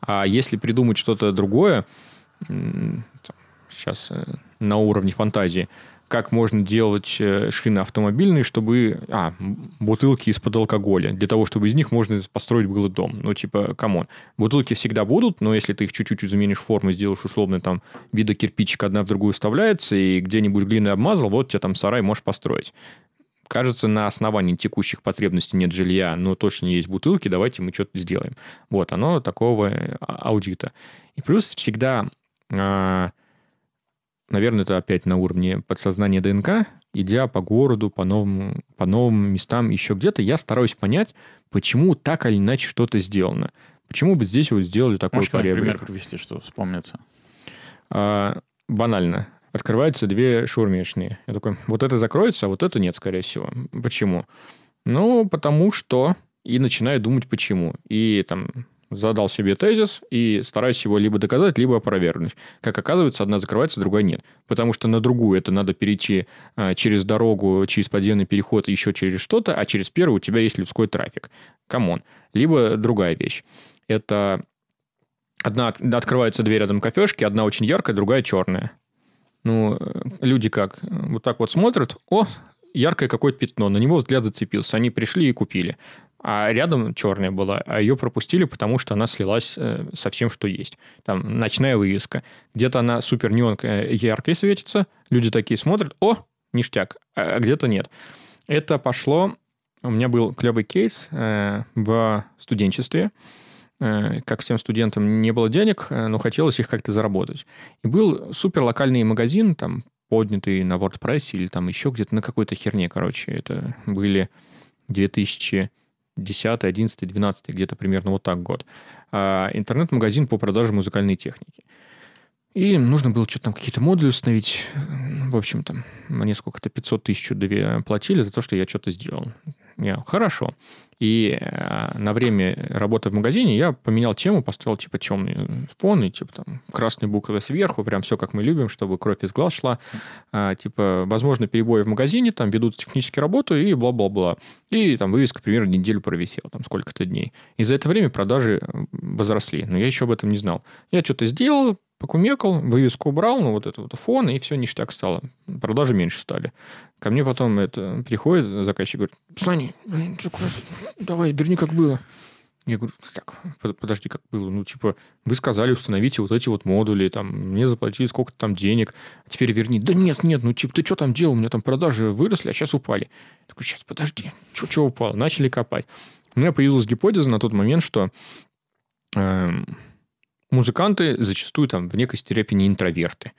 А если придумать что-то другое, сейчас э, на уровне фантазии, как можно делать э, шины автомобильные, чтобы... А, бутылки из-под алкоголя. Для того, чтобы из них можно построить был дом. Ну, типа, come on. Бутылки всегда будут, но если ты их чуть-чуть изменишь форму сделаешь условно там вида кирпичика одна в другую вставляется, и где-нибудь глиной обмазал, вот тебе там сарай можешь построить. Кажется, на основании текущих потребностей нет жилья, но точно есть бутылки, давайте мы что-то сделаем. Вот, оно такого а- аудита. И плюс всегда а, наверное, это опять на уровне подсознания ДНК, идя по городу, по новым, по новым местам, еще где-то, я стараюсь понять, почему так или иначе что-то сделано. Почему бы здесь вот сделали такой Можешь порядок? пример привести, что вспомнится? А, банально. Открываются две шаурмечные. Я такой, вот это закроется, а вот это нет, скорее всего. Почему? Ну, потому что... И начинаю думать, почему. И там задал себе тезис и стараюсь его либо доказать, либо опровергнуть. Как оказывается, одна закрывается, другая нет. Потому что на другую это надо перейти а, через дорогу, через подземный переход, еще через что-то, а через первую у тебя есть людской трафик. Come on. Либо другая вещь. Это одна открывается дверь рядом кафешки, одна очень яркая, другая черная. Ну, э, люди как? Вот так вот смотрят, о, яркое какое-то пятно, на него взгляд зацепился. Они пришли и купили а рядом черная была, а ее пропустили, потому что она слилась э, со всем, что есть. Там ночная вывеска. Где-то она супер неонкая, яркой светится, люди такие смотрят, о, ништяк, а где-то нет. Это пошло... У меня был клевый кейс э, в студенчестве. Э, как всем студентам не было денег, но хотелось их как-то заработать. И был супер локальный магазин, там, поднятый на WordPress или там еще где-то на какой-то херне, короче. Это были 2000 10, 11, 12, где-то примерно вот так год. А, интернет-магазин по продаже музыкальной техники. И нужно было что-то там какие-то модули установить. В общем, там мне сколько-то 500 тысяч платили за то, что я что-то сделал. Я, хорошо. И э, на время работы в магазине я поменял тему, поставил типа темный фон и типа там красные буквы сверху, прям все как мы любим, чтобы кровь из глаз шла. А, типа, возможно, перебои в магазине, там ведут технические работы и бла-бла-бла. И там вывеска примерно неделю провисела, там сколько-то дней. И за это время продажи возросли. Но я еще об этом не знал. Я что-то сделал, покумекал, вывеску убрал, ну, вот это вот фон, и все ништяк стало. Продажи меньше стали. Ко мне потом это приходит заказчик, говорит, Сани, давай, верни, как было. Я говорю, как? Подожди, как было? Ну, типа, вы сказали, установите вот эти вот модули, там, мне заплатили сколько-то там денег, а теперь верни. Да нет, нет, ну, типа, ты что там делал? У меня там продажи выросли, а сейчас упали. Я такой, сейчас, подожди, что упало? Начали копать. У меня появилась гипотеза на тот момент, что э, музыканты зачастую там в некой степени интроверты.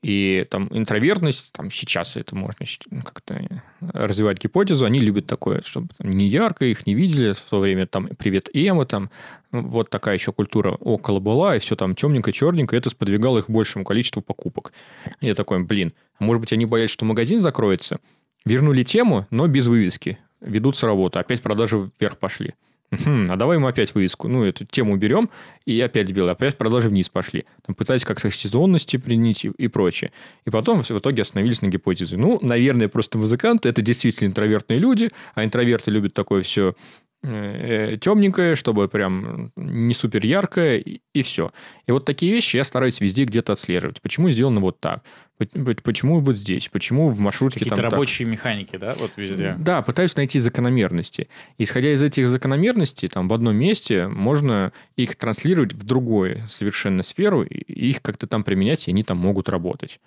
И там интровертность, там сейчас это можно как-то развивать гипотезу, они любят такое, чтобы там, не ярко, их не видели, в то время там привет Эма, там вот такая еще культура около была, и все там темненько, черненько, это сподвигало их большему количеству покупок. Я такой, блин, может быть, они боялись, что магазин закроется, вернули тему, но без вывески, ведутся работы, опять продажи вверх пошли. А давай мы опять вывеску, ну, эту тему уберем, и опять белый, опять продажи вниз пошли. Там пытались как-то сезонности принять и, и прочее. И потом в итоге остановились на гипотезе. Ну, наверное, просто музыканты – это действительно интровертные люди, а интроверты любят такое все темненькое, чтобы прям не супер яркое, и, и все. И вот такие вещи я стараюсь везде где-то отслеживать. Почему сделано вот так? Почему вот здесь? Почему в маршрутке Какие-то там рабочие так? механики, да, вот везде? Да, пытаюсь найти закономерности. Исходя из этих закономерностей, там в одном месте можно их транслировать в другую совершенно сферу, и их как-то там применять, и они там могут работать.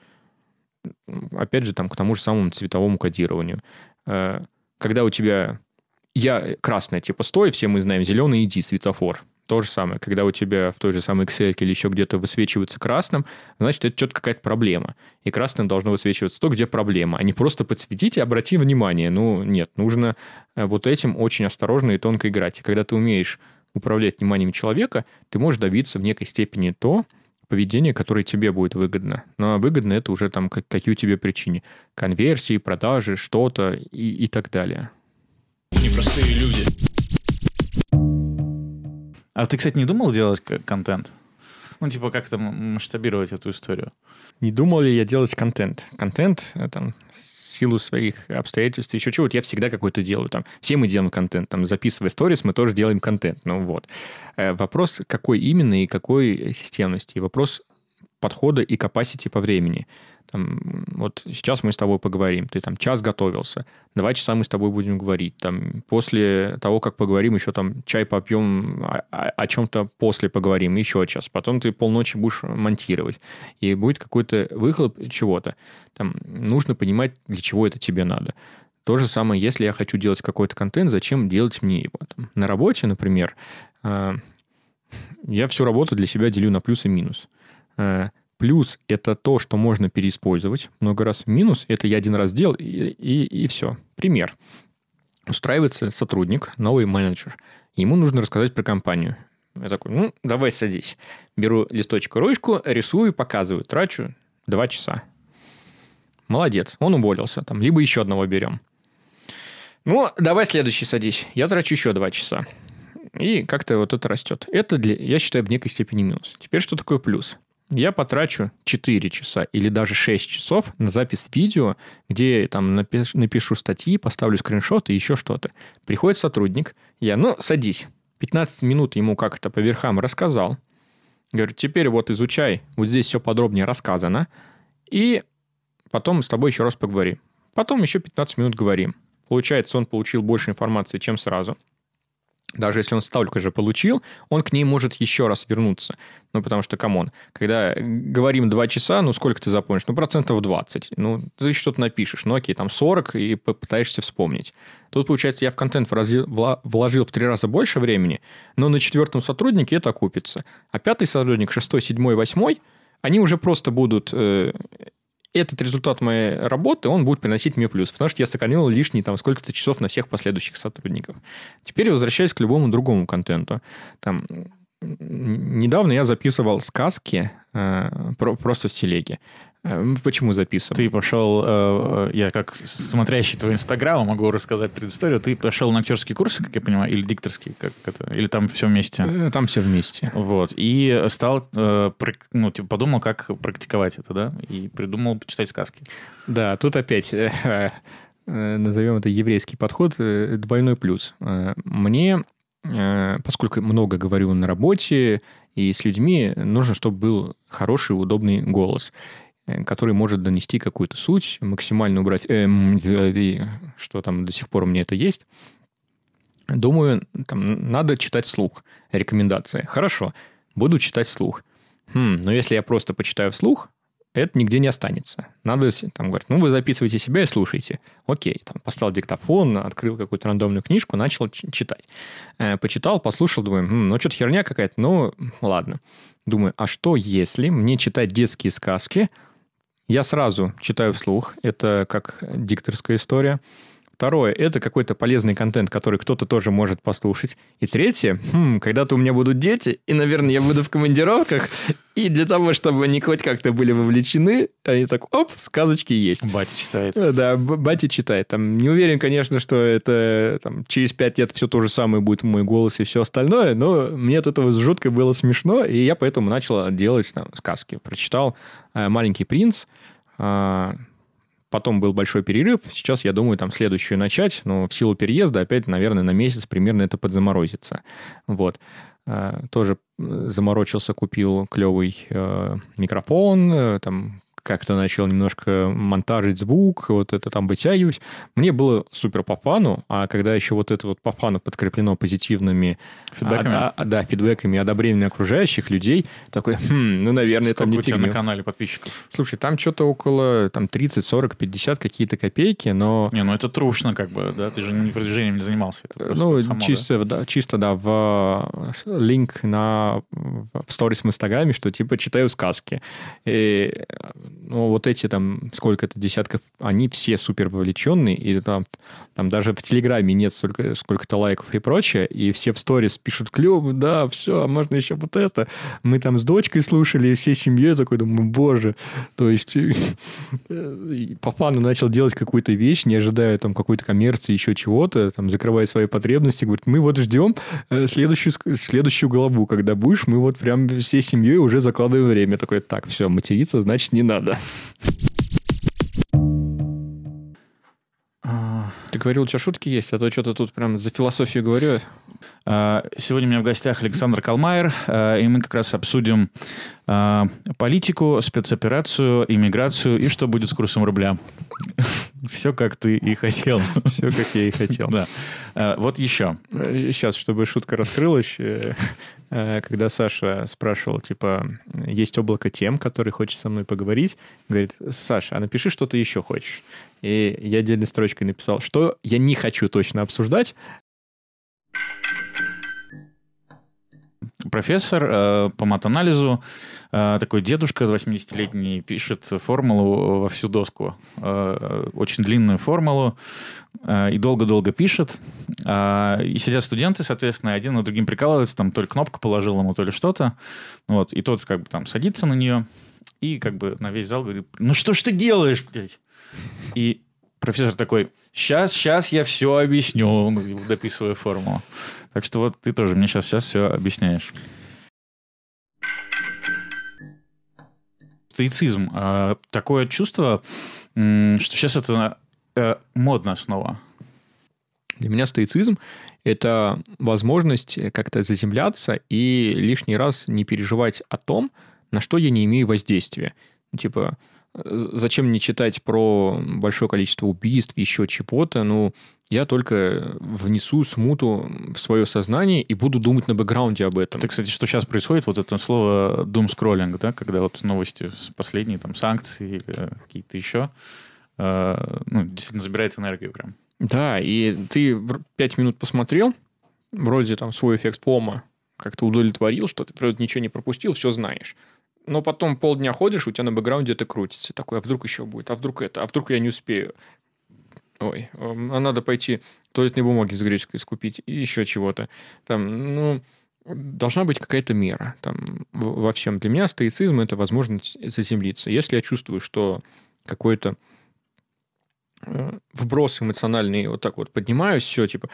Опять же, там к тому же самому цветовому кодированию. Э, когда у тебя я красная, типа, стой, все мы знаем, зеленый, иди, светофор. То же самое, когда у тебя в той же самой Excel или еще где-то высвечивается красным, значит, это что-то какая-то проблема. И красным должно высвечиваться то, где проблема, а не просто подсветите, обрати внимание. Ну, нет, нужно э, вот этим очень осторожно и тонко играть. И когда ты умеешь управлять вниманием человека, ты можешь добиться в некой степени то, поведение, которое тебе будет выгодно. Но выгодно это уже там какие у тебя причины. Конверсии, продажи, что-то и, и так далее непростые люди. А ты, кстати, не думал делать контент? Ну, типа, как там масштабировать эту историю? Не думал ли я делать контент? Контент, там, силу своих обстоятельств, еще чего-то, я всегда какой-то делаю. Там, все мы делаем контент. Там, записывая сторис, мы тоже делаем контент. Ну, вот. Э, вопрос, какой именно и какой системности. Вопрос подхода и capacity по времени. Там, вот сейчас мы с тобой поговорим, ты там час готовился, два часа мы с тобой будем говорить, там, после того, как поговорим, еще там чай попьем, о, о, о чем-то после поговорим, еще час, потом ты полночи будешь монтировать, и будет какой-то выхлоп чего-то. Там нужно понимать, для чего это тебе надо. То же самое, если я хочу делать какой-то контент, зачем делать мне его? Там, на работе, например, э, я всю работу для себя делю на плюс и минус. Плюс – это то, что можно переиспользовать много раз. Минус – это я один раз сделал, и, и, и все. Пример. Устраивается сотрудник, новый менеджер. Ему нужно рассказать про компанию. Я такой, ну, давай садись. Беру листочек и ручку, рисую, показываю, трачу два часа. Молодец, он уволился. Там, либо еще одного берем. Ну, давай следующий садись. Я трачу еще два часа. И как-то вот это растет. Это, для, я считаю, в некой степени минус. Теперь что такое плюс? Я потрачу 4 часа или даже 6 часов на запись видео, где там напишу, напишу статьи, поставлю скриншоты и еще что-то. Приходит сотрудник, я, ну, садись. 15 минут ему как то по верхам рассказал. Говорю, теперь вот изучай, вот здесь все подробнее рассказано. И потом с тобой еще раз поговорим. Потом еще 15 минут говорим. Получается, он получил больше информации, чем сразу даже если он столько же получил, он к ней может еще раз вернуться. Ну, потому что, come on, когда говорим 2 часа, ну, сколько ты запомнишь? Ну, процентов 20. Ну, ты что-то напишешь. Ну, окей, там 40, и попытаешься вспомнить. Тут, получается, я в контент вложил в три раза больше времени, но на четвертом сотруднике это окупится. А пятый сотрудник, шестой, седьмой, восьмой, они уже просто будут э, этот результат моей работы, он будет приносить мне плюс, потому что я сэкономил лишние там сколько-то часов на всех последующих сотрудников. Теперь возвращаюсь к любому другому контенту. Там, недавно я записывал сказки э, про, просто в телеге. Э, почему записывал? Ты пошел, э, э, я как смотрящий твой инстаграм могу рассказать предысторию. Ты пошел на актерские курсы, как я понимаю, или дикторские, как это, или там все вместе? Там все вместе. Вот. И стал, ну, типа, подумал, как практиковать это, да? И придумал почитать сказки. Да, тут опять назовем это еврейский подход, двойной плюс. Мне поскольку много говорю на работе и с людьми, нужно, чтобы был хороший, удобный голос. Э, который может донести какую-то суть, максимально убрать, э, что там до сих пор у меня это есть. Думаю, там надо читать вслух рекомендации. Хорошо, буду читать вслух. Хм, но если я просто почитаю вслух, это нигде не останется. Надо там говорить, ну, вы записывайте себя и слушайте. Окей, там, поставил диктофон, открыл какую-то рандомную книжку, начал читать. Э, почитал, послушал, думаю, хм, ну, что-то херня какая-то, ну, ладно. Думаю, а что если мне читать детские сказки, я сразу читаю вслух. Это как дикторская история. Второе, это какой-то полезный контент, который кто-то тоже может послушать. И третье, хм, когда-то у меня будут дети, и, наверное, я буду в командировках, и для того, чтобы они хоть как-то были вовлечены, они так, оп, сказочки есть. Батя читает. Э, да, батя читает. Там, не уверен, конечно, что это там, через пять лет все то же самое будет мой голос и все остальное, но мне от этого жутко было смешно, и я поэтому начал делать там, сказки. Прочитал э, «Маленький принц», э, Потом был большой перерыв. Сейчас, я думаю, там следующую начать. Но в силу переезда опять, наверное, на месяц примерно это подзаморозится. Вот. Э, тоже заморочился, купил клевый э, микрофон, э, там как-то начал немножко монтажить звук, вот это там вытягивать. Мне было супер по фану, а когда еще вот это вот по фану подкреплено позитивными фидбэками, а, а, да, фидбэками и одобрениями окружающих людей, такой, хм, ну, наверное, Сколько там не у тебя на канале подписчиков? Слушай, там что-то около там 30, 40, 50 какие-то копейки, но... Не, ну это трушно как бы, да, ты же не продвижением не занимался. Ну, само, чисто, да? Да, чисто, да, в линк на в сторис в Инстаграме, что типа читаю сказки. И ну, вот эти там, сколько это десятков, они все супер вовлеченные, и там, там даже в Телеграме нет столько, сколько-то лайков и прочее, и все в сторис пишут, клево, да, все, а можно еще вот это. Мы там с дочкой слушали, и всей семьей такой, думаю, боже. То есть (laughs) по фану начал делать какую-то вещь, не ожидая там какой-то коммерции, еще чего-то, там, закрывая свои потребности, говорит, мы вот ждем э, следующую, следующую главу, когда будешь, мы вот прям всей семьей уже закладываем время. Такой, так, все, материться, значит, не надо. Ты говорил, у тебя шутки есть, а то что-то тут прям за философию говорю. А, сегодня у меня в гостях Александр Калмайер, а, и мы как раз обсудим а, политику, спецоперацию, иммиграцию и что будет с курсом рубля. (laughs) Все, как ты и хотел. Все, как я и хотел. Да. Вот еще. Сейчас, чтобы шутка раскрылась, э, э, когда Саша спрашивал, типа, есть облако тем, который хочет со мной поговорить, говорит, Саша, а напиши, что ты еще хочешь. И я отдельной строчкой написал, что я не хочу точно обсуждать, профессор э, по матанализу, э, такой дедушка 80-летний, пишет формулу во всю доску. Э, очень длинную формулу. Э, и долго-долго пишет. Э, и сидят студенты, соответственно, один на другим прикалывается, там то ли кнопку положил ему, то ли что-то. Вот. И тот как бы там садится на нее и как бы на весь зал говорит, ну что ж ты делаешь, блядь? И профессор такой, сейчас, сейчас я все объясню, дописывая формулу. Так что вот ты тоже мне сейчас, сейчас все объясняешь. Стоицизм. Э, такое чувство, что сейчас это э, модно снова. Для меня стоицизм – это возможность как-то заземляться и лишний раз не переживать о том, на что я не имею воздействия. Типа, зачем мне читать про большое количество убийств, еще чего-то? Ну, я только внесу смуту в свое сознание и буду думать на бэкграунде об этом. Это, кстати, что сейчас происходит, вот это слово doom scrolling, да, когда вот новости последние, там, санкции или какие-то еще, э, ну, действительно забирает энергию прям. Да, и ты пять минут посмотрел, вроде там свой эффект фома как-то удовлетворил, что ты вроде ничего не пропустил, все знаешь. Но потом полдня ходишь, у тебя на бэкграунде это крутится. Такой, а вдруг еще будет, а вдруг это, а вдруг я не успею. Ой, эм, а надо пойти туалетной бумаги с гречкой скупить и еще чего-то. Там, ну, должна быть какая-то мера там, во всем. Для меня стоицизм – это возможность заземлиться. Если я чувствую, что какой-то э, вброс эмоциональный вот так вот поднимаюсь, все, типа,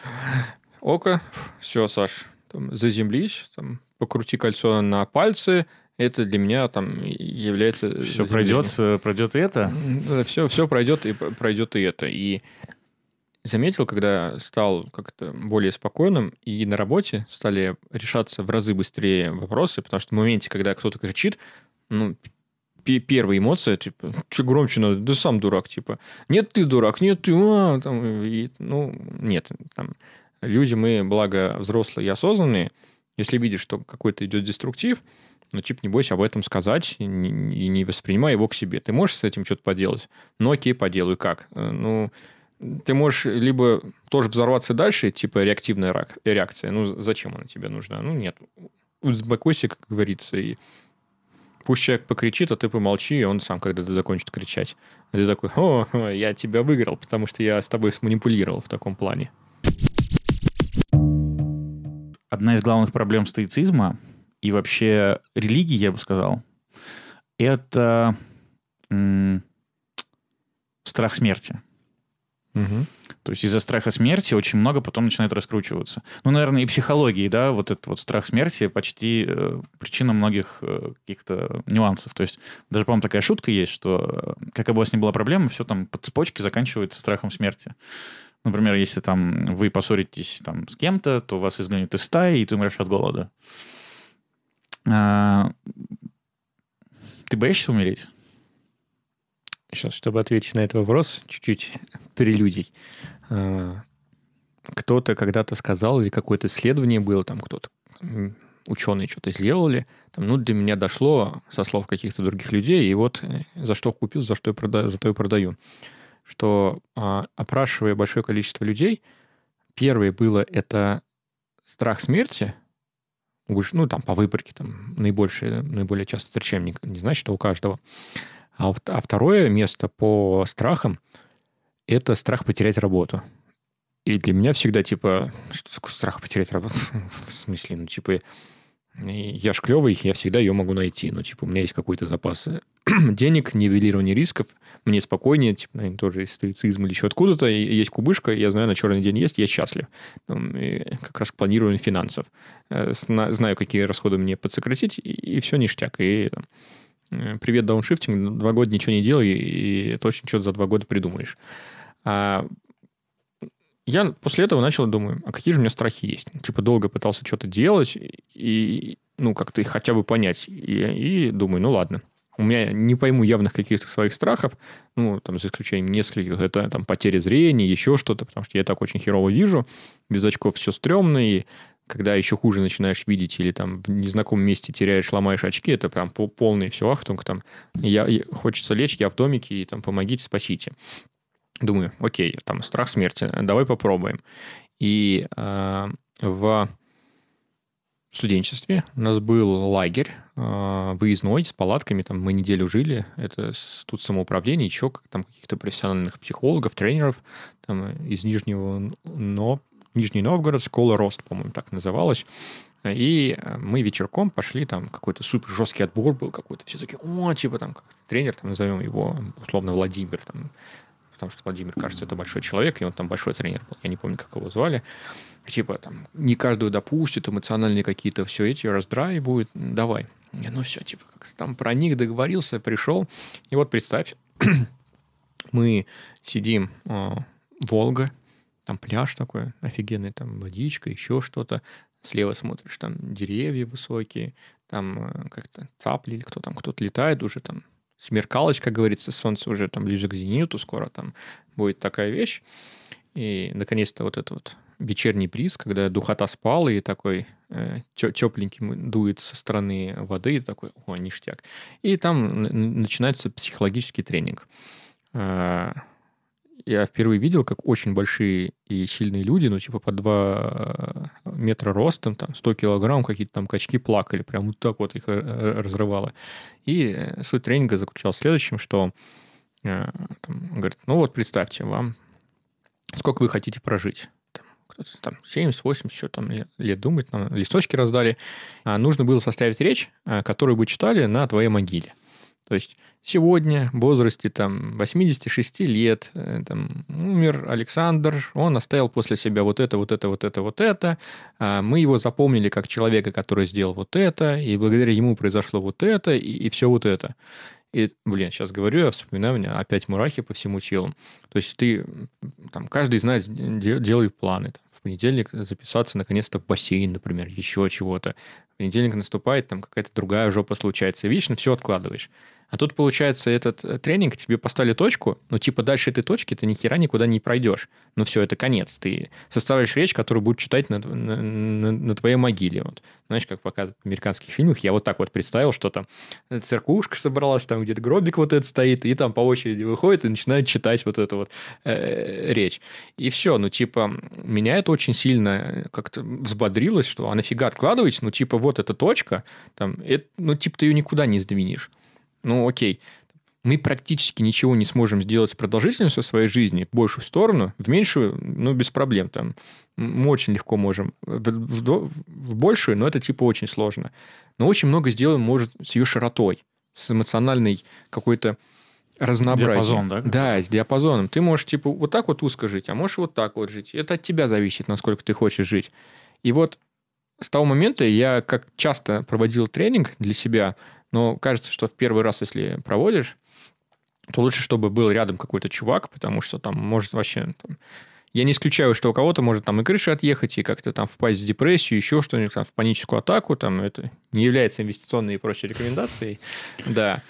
око, все, Саш, там, заземлись, там, покрути кольцо на пальцы, это для меня там является... Все пройдет, э, пройдет и это. Все, все пройдет и пройдет и это. И заметил, когда стал как-то более спокойным, и на работе стали решаться в разы быстрее вопросы, потому что в моменте, когда кто-то кричит, ну, первая эмоция, типа, что громче надо, да сам дурак, типа, нет, ты дурак, нет, ты, а, там, и, ну, нет, там, люди мы, благо, взрослые и осознанные, если видишь, что какой-то идет деструктив, ну, типа, не бойся об этом сказать и не, воспринимай его к себе. Ты можешь с этим что-то поделать? Ну, окей, поделаю. Как? Э, Ну, ты можешь либо тоже взорваться дальше, типа реактивная реакция. Ну, зачем она тебе нужна? Ну, нет. Успокойся, как говорится, и пусть человек покричит, а ты помолчи, и он сам когда-то закончит кричать. А ты такой, о, (laughs) я тебя выиграл, потому что я с тобой сманипулировал в таком плане. Одна из главных проблем стоицизма и вообще религии, я бы сказал, это м, страх смерти. То есть из-за страха смерти очень много потом начинает раскручиваться. Ну, наверное, и психологии, да, вот этот вот страх смерти почти э, причина многих э, каких-то нюансов. То есть даже, по-моему, такая шутка есть, что э, какая бы у вас ни была проблема, все там по цепочке заканчивается страхом смерти. Например, если там вы поссоритесь там с кем-то, то вас изгонят из стаи, и ты умрешь от голода. А, Ты боишься умереть? Сейчас, чтобы ответить на этот вопрос, чуть-чуть прелюдий. А, Кто-то когда-то сказал, или какое-то исследование было, там кто-то, ученые что-то сделали, там, ну, для меня дошло со слов каких-то других людей, и вот э, за что купил, за что и продаю, за то и продаю. Что, а, опрашивая большое количество людей, первое было это страх смерти, ну, там, по выборке, там, наибольшее, наиболее часто встречаем, не, не значит, что у каждого. А, а второе место по страхам – это страх потерять работу. И для меня всегда, типа, что страх потерять работу? (laughs) В смысле, ну, типа, я ж клевый, я всегда ее могу найти. Ну, типа, у меня есть какой-то запас э, (clears throat) денег, нивелирование рисков, мне спокойнее, типа, наверное, тоже из стоицизма или еще откуда-то, и есть кубышка, я знаю, на черный день есть, я счастлив. Там, и как раз к планированию финансов. Э, Знаю, какие расходы мне подсократить, и, все ништяк. И там, э, привет, дауншифтинг, два года ничего не делай, и точно что-то за два года придумаешь. А я после этого начал думаю, а какие же у меня страхи есть? Типа долго пытался что-то делать и, ну, как-то их хотя бы понять. И, и думаю, ну ладно. У меня не пойму явных каких-то своих страхов, ну, там, за исключением нескольких, это там потеря зрения, еще что-то, потому что я так очень херово вижу, без очков все стрёмно, и когда еще хуже начинаешь видеть или там в незнакомом месте теряешь, ломаешь очки, это прям по- полный все ахтунг, там, я, я- хочется лечь, я в домике, и там, помогите, спасите. Думаю, окей, там страх смерти, давай попробуем. И э, в студенчестве у нас был лагерь э, выездной с палатками, там мы неделю жили, это тут самоуправление, еще там каких-то профессиональных психологов, тренеров там, из Нижнего, но, Нижний Новгород, школа Рост, по-моему, так называлась. И мы вечерком пошли, там какой-то супер жесткий отбор был какой-то, все такие, о, типа там как тренер, там назовем его условно Владимир, там, потому что Владимир, кажется, это большой человек, и он там большой тренер был, я не помню, как его звали. Типа там не каждую допустит, эмоциональные какие-то все эти раздраи будет, давай. Я, ну все, типа, как там про них договорился, пришел. И вот представь, (clears throat) мы сидим, э, Волга, там пляж такой офигенный, там водичка, еще что-то. Слева смотришь, там деревья высокие, там э, как-то цапли или кто там, кто-то летает уже там смеркалось, как говорится, солнце уже там ближе к зениту, скоро там будет такая вещь. И, наконец-то, вот это вот вечерний приз, когда духота спала, и такой э, тепленький дует со стороны воды, и такой, о, ништяк. И там начинается психологический тренинг. Э, я впервые видел, как очень большие и сильные люди, ну, типа по 2 э, метра ростом, там, 100 килограмм, какие-то там качки плакали, прям вот так вот их э, разрывало. И э, суть тренинга заключалась в следующем, что там, говорит, ну вот представьте, вам сколько вы хотите прожить? там 70, 80, что там лет думать, нам листочки раздали. А нужно было составить речь, которую бы читали на твоей могиле. То есть сегодня в возрасте там 86 лет э, там, умер Александр, он оставил после себя вот это, вот это, вот это, вот это. А мы его запомнили как человека, который сделал вот это, и благодаря ему произошло вот это, и, и все вот это. И, блин, сейчас говорю, я вспоминаю, у меня опять мурахи по всему телу. То есть ты, там, каждый из нас делает планы. Там, в понедельник записаться наконец-то в бассейн, например, еще чего-то. В понедельник наступает, там какая-то другая жопа случается. Вечно все откладываешь. А тут, получается, этот э, тренинг, тебе поставили точку, но типа дальше этой точки ты ни хера никуда не пройдешь. Ну все, это конец. Ты составляешь речь, которую будут читать на, на, на, на твоей могиле. Вот. Знаешь, как показывают в американских фильмах, я вот так вот представил, что там церквушка собралась, там где-то гробик вот этот стоит, и там по очереди выходит и начинает читать вот эту вот э, речь. И все, ну типа, меня это очень сильно как-то взбодрилось, что а нафига откладывать, ну типа вот эта точка, там, это, ну типа ты ее никуда не сдвинешь ну окей, мы практически ничего не сможем сделать с продолжительностью своей жизни в большую сторону, в меньшую, ну, без проблем. Там, мы очень легко можем. В, в, в большую, но это типа очень сложно. Но очень много сделаем может с ее широтой, с эмоциональной какой-то разнообразием. Диапазон, да? Да, с диапазоном. Ты можешь типа вот так вот узко жить, а можешь вот так вот жить. Это от тебя зависит, насколько ты хочешь жить. И вот с того момента я как часто проводил тренинг для себя, но кажется, что в первый раз, если проводишь, то лучше, чтобы был рядом какой-то чувак, потому что там может вообще... Там, я не исключаю, что у кого-то может там и крыша отъехать, и как-то там впасть в депрессию, еще что-нибудь, там, в паническую атаку, там, это не является инвестиционной и прочей рекомендацией, (laughs) да.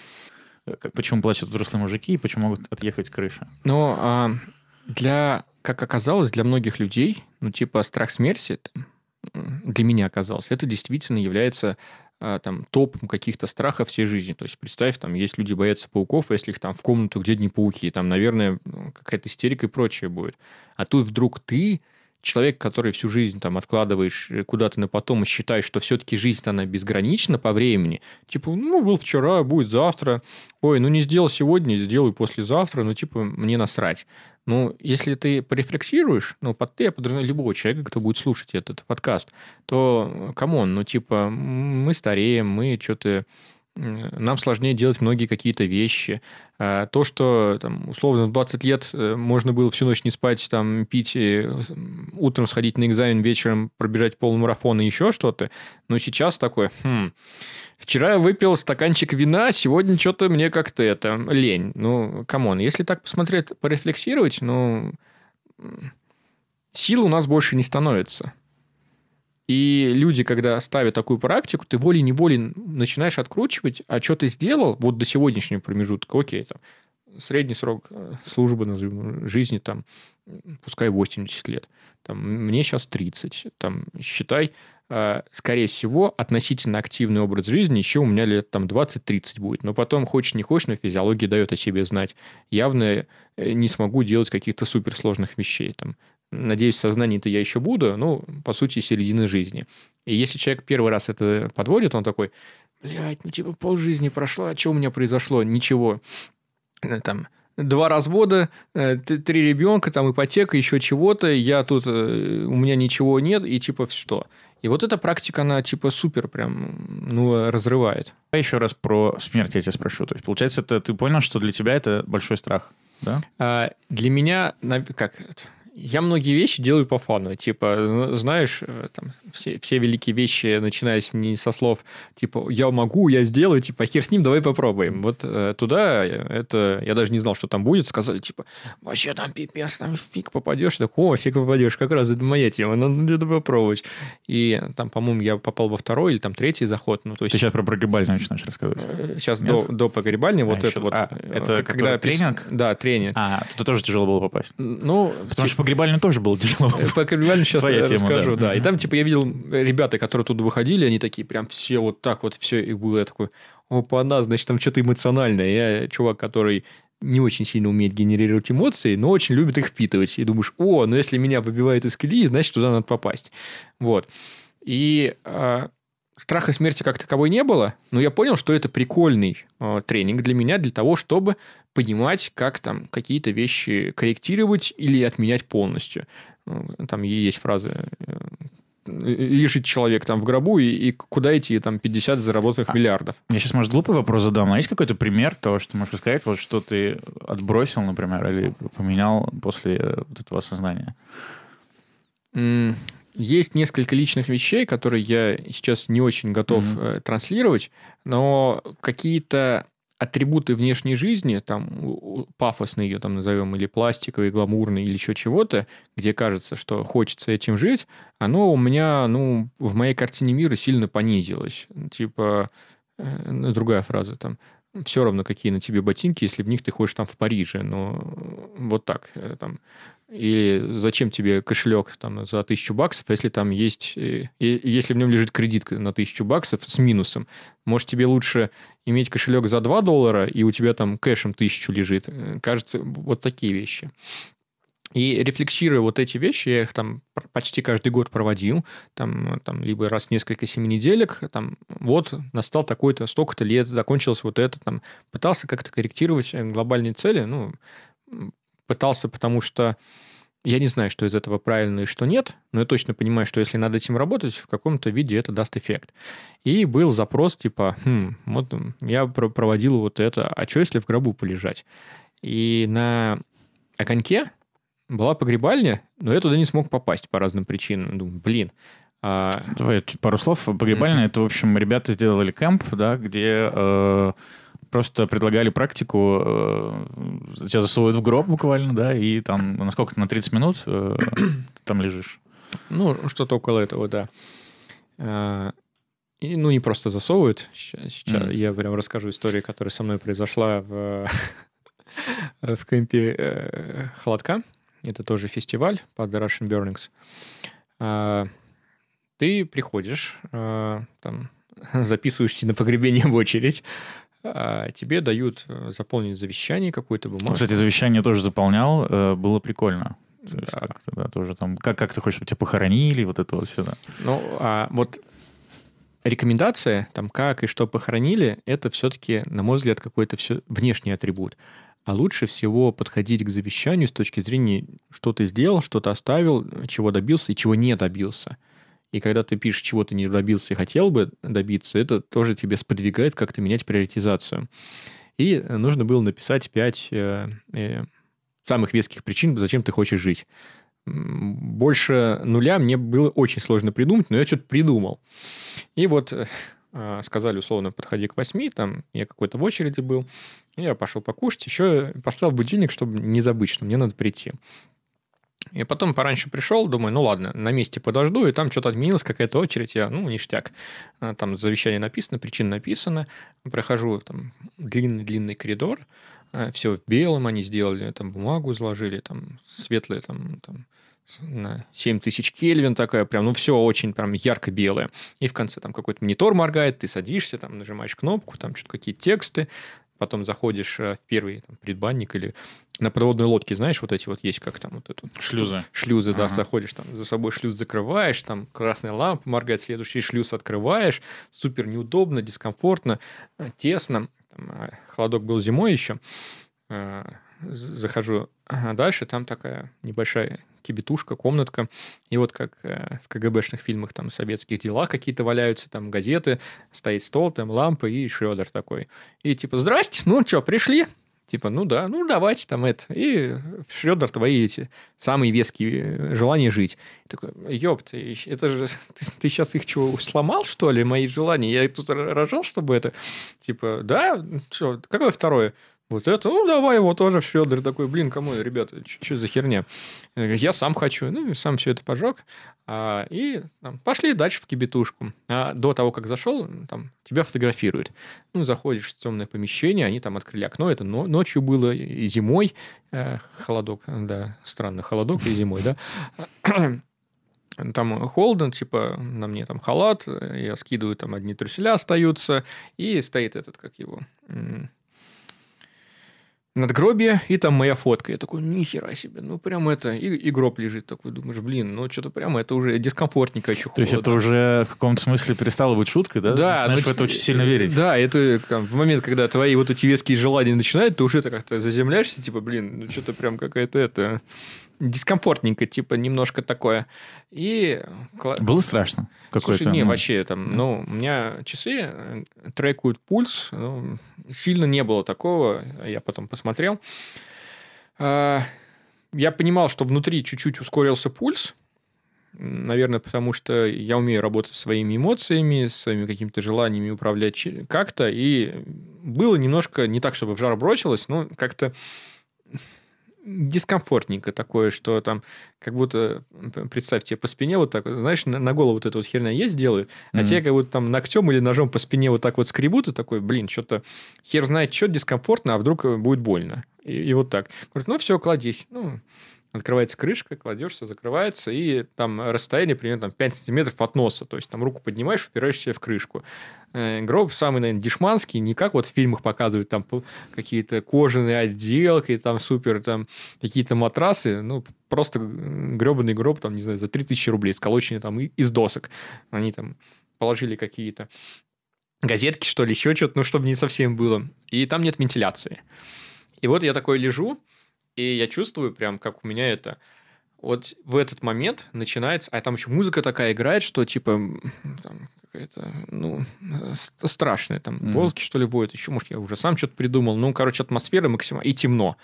Почему плачут взрослые мужики и почему могут отъехать крыша? Но а, для, как оказалось, для многих людей, ну, типа страх смерти, для меня оказалось, это действительно является там, топом каких-то страхов всей жизни. То есть, представь, там, есть люди боятся пауков, а если их там в комнату, где не пауки, там, наверное, какая-то истерика и прочее будет. А тут вдруг ты, человек, который всю жизнь там откладываешь э, куда-то на потом и считаешь, что все-таки жизнь, она безгранична по времени. Типа, ну, был вчера, будет завтра. Ой, ну, не сделал сегодня, сделаю послезавтра. Ну, типа, мне насрать. Ну, если ты порефлексируешь, ну, под ты, я подразумеваю любого человека, кто будет слушать этот подкаст, то, come on, ну, типа, мы стареем, мы что-то нам сложнее делать многие какие-то вещи. А то, что там, условно в 20 лет э, можно было всю ночь не спать, там, пить, утром сходить на экзамен, вечером пробежать полумарафон и еще что-то, но сейчас такое, хм, вчера я выпил стаканчик вина, сегодня что-то мне как-то это, лень. Ну, come on, если так посмотреть, порефлексировать, ну, сил у нас больше не становится. И люди, когда ставят такую практику, ты волей-неволей начинаешь откручивать, а что ты сделал вот до сегодняшнего промежутка, окей, там, средний срок э, службы, назовем, жизни, там, пускай 80 лет. Там, мне сейчас 30. Там, считай, э, скорее всего, относительно активный образ жизни еще у меня лет там 20-30 будет. Но потом, хочешь не хочешь, но физиология дает о себе знать. Явно э, не смогу делать каких-то суперсложных вещей. Там, надеюсь, в сознании-то я еще буду, ну, по сути, середины жизни. И если человек первый раз это подводит, он такой, блядь, ну, типа, полжизни прошло, а что у меня произошло? Ничего. Э, Там, два развода, э, три ребенка, там, ипотека, еще чего-то, я тут, э, у меня ничего нет, и типа, что? И вот эта практика, она, типа, супер прям, ну, разрывает. Давай еще раз про смерть я тебя спрошу. То есть, получается, это, ты понял, что для тебя это большой страх, да? А, для меня, как это, я многие вещи делаю по фану. Типа, зна- знаешь, э, там, все, все великие вещи, начиная с, не со слов, типа, я могу, я сделаю, типа, хер с ним, давай попробуем. Вот э, туда, э, это, я даже не знал, что там будет, сказали, типа, вообще там пипец, там фиг попадешь. Так, о, фиг попадешь, как раз это моя тема, надо попробовать. И там, по-моему, я попал во второй или там третий заход. Ну, то есть Ты сейчас про прогребальную начинаешь рассказывать. э, сейчас Нет? до, до погребальни, вот еще- это вот. а, э, это пис- тренинг? Да, тренинг. А, туда тоже тяжело было попасть. Ну, Потому что погребальную тоже было тяжело. Э, По криминальному сейчас Твоя тема, расскажу, да. да. И там, типа, я видел ребята, которые тут выходили, они такие прям все вот так вот, все, и было такой, опа, она, значит, там что-то эмоциональное. Я чувак, который не очень сильно умеет генерировать эмоции, но очень любит их впитывать. И думаешь, о, ну если меня выбивают из колеи, значит, туда надо попасть. Вот. И а, страха смерти как таковой не было, но я понял, что это прикольный а, тренинг для меня, для того, чтобы понимать, как там какие-то вещи корректировать или отменять полностью. Э, Там есть фразы э, лежит человек там в гробу, и, и куда идти там 50 заработанных миллиардов. Я сейчас, может, глупый вопрос задам, а есть какой-то пример того, что можешь рассказать, вот что ты отбросил, например, или поменял после э, вот этого осознания? Есть несколько личных вещей, которые я сейчас не очень готов э, транслировать, но какие-то атрибуты внешней жизни, там пафосные ее там назовем, или пластиковые, гламурные, или еще чего-то, где кажется, что хочется этим жить, оно у меня, ну, в моей картине мира сильно понизилось. Типа, э, другая фраза там, все равно, какие на тебе ботинки, если в них ты ходишь там в Париже, но вот так, э, там, или зачем тебе кошелек там за тысячу баксов, если там есть, э, если в нем лежит кредитка на тысячу баксов с минусом? Может, тебе лучше иметь кошелек за 2 доллара, и у тебя там кэшем тысячу лежит? Э, Кажется, вот такие вещи. И рефлексируя вот эти вещи, я их там почти каждый год проводил, там, там либо раз в несколько семи неделек, там, вот настал такой-то, столько-то лет, закончилось вот это, там, пытался как-то корректировать э, глобальные цели, ну, пытался, потому что я не знаю, что из этого правильно и что нет, но я точно понимаю, что если над этим работать, в каком-то виде это даст эффект. И был запрос типа, хм, вот я про- проводил вот это, а что если в гробу полежать? И на огоньке была погребальня, но я туда не смог попасть по разным причинам. Думаю, блин, а, Давай пару слов. Погребальная, это, в общем, ребята сделали кемп, да, где э, просто предлагали практику, э, тебя засовывают в гроб буквально, да, и там, насколько на 30 минут э, ты там лежишь. Ну, что-то около этого, да. А, И, ну, не просто засовывают. Ща- Сейчас Мгм. я прям расскажу историю, которая со мной произошла в, (laughs) в кемпе э, Холодка. Это тоже фестиваль под Russian Burnings. А, Ты приходишь, а, там, (laughs) записываешься на погребение в очередь, а тебе дают э, заполнить завещание, какую-то бумагу. Кстати, завещание тоже заполнял, э, было прикольно. То есть Да. как-то, да, тоже там, как, как ты хочешь, чтобы тебя похоронили, вот это вот все, да. Ну, а вот рекомендация, там, как и что похоронили, это все-таки, на мой взгляд, какой-то все внешний атрибут. А лучше всего подходить к завещанию с точки зрения, что ты сделал, что ты оставил, чего добился и чего не добился. И когда ты пишешь, чего ты не добился и хотел бы добиться, это тоже тебе сподвигает как-то менять приоритизацию. И нужно было написать пять э, э, самых веских причин, зачем ты хочешь жить. Больше нуля мне было очень сложно придумать, но я что-то придумал. И вот э, сказали условно, подходи к восьми, там я какой-то в очереди был, я пошел покушать, еще поставил будильник, чтобы не забыть, что мне надо прийти. И потом пораньше пришел, думаю, ну ладно, на месте подожду, и там что-то отменилась какая-то очередь, я, ну, ништяк. А, Там завещание написано, причина написана. Прохожу там длинный-длинный коридор, все в белом они сделали, там бумагу изложили, там светлые, там, там 7000 Кельвин такая, прям, ну, все очень прям ярко белое. И в конце там какой-то монитор моргает, ты садишься, там нажимаешь кнопку, там что-то какие-то тексты, потом заходишь э, в первый там, предбанник или на подводной лодке, знаешь, вот эти вот есть, как там вот эту... Шлюзы. Шлюзы, да, Ага. заходишь там, за собой шлюз закрываешь, там красная лампа моргает, следующий шлюз открываешь, супер неудобно, дискомфортно, э, тесно. Там, э, холодок был зимой еще. Захожу а дальше, там такая небольшая кибетушка, комнатка. И вот как э, в КГБшных фильмах, там, советских делах какие-то валяются, там, газеты, стоит стол, там, лампа и Шредер такой. И типа, здрасте, ну что, пришли? Типа, ну да, ну давайте там это. И Шредер твои эти самые веские э, желания жить. И такой, ёпт, это же (laughs) ты, сейчас их что, сломал, что ли, мои желания? Я тут рожал, чтобы это... Типа, да, что, какое второе? Вот это, ну, давай его тоже в Шредер. Такой, блин, кому, ребята, что за херня? Я сам хочу. Ну, и сам все это пожег. А, и там, пошли дальше в кибетушку. А до того, как зашел, там, тебя фотографируют. Ну, заходишь в темное помещение, они там открыли окно. Это но- ночью было и зимой. Э, холодок, да, странно, холодок и зимой, да. (coughs) Там холодно, типа, на мне там халат, я скидываю, там одни труселя остаются, и стоит этот, как его, надгробие, и там моя фотка. Я такой, нихера себе, ну прям это, и, и гроб лежит. Такой думаешь, блин, ну что-то прямо это уже дискомфортненько еще То есть это уже в каком-то смысле перестало быть шуткой, да? Ты начинаешь ну, в это очень сильно верить. Да, это там, в момент, когда твои вот эти веские желания начинают, ты уже как-то заземляешься, типа, блин, ну что-то прям какая-то это дискомфортненько, типа, немножко такое. И... Было страшно? Какое-то, Слушай, не, ну, вообще там, ну, у меня часы э, трекают пульс, ну, сильно не было такого, я потом посмотрел. А, Я понимал, что внутри чуть-чуть ускорился пульс, наверное, потому что я умею работать своими эмоциями, своими какими-то желаниями управлять как-то, и было немножко не так, чтобы в жар бросилось, но как-то дискомфортненько такое, что там как будто, п- представь, тебе по спине вот так, знаешь, на, на голову вот эта вот херня есть делают, а Мгм. тебе как будто там ногтем или ножом по спине вот так вот скребут, и такой, блин, что-то хер знает, что дискомфортно, а вдруг будет больно. И, и вот так. Говорит, ну все, кладись. Ну, открывается крышка, кладешься, закрывается, и там расстояние примерно там, 5 сантиметров от носа. То есть там руку поднимаешь, упираешь в крышку. Э, Гроб самый, наверное, дешманский, не как вот в фильмах показывают там какие-то кожаные отделки, там супер, там какие-то матрасы, ну, просто гребаный гроб, там, не знаю, за 3000 рублей, сколоченный там из досок. Они там положили какие-то газетки, что ли, еще что-то, ну, чтобы не совсем было. И там нет вентиляции. И вот я такой лежу, и я чувствую прям, как у меня это... Вот в этот момент начинается... А там еще музыка такая играет, что типа... Там какая-то, ну, с- страшная. Там Мгм. волки, что ли, будет. Еще, может, я уже сам что-то придумал. Ну, короче, атмосфера максимально... И темно.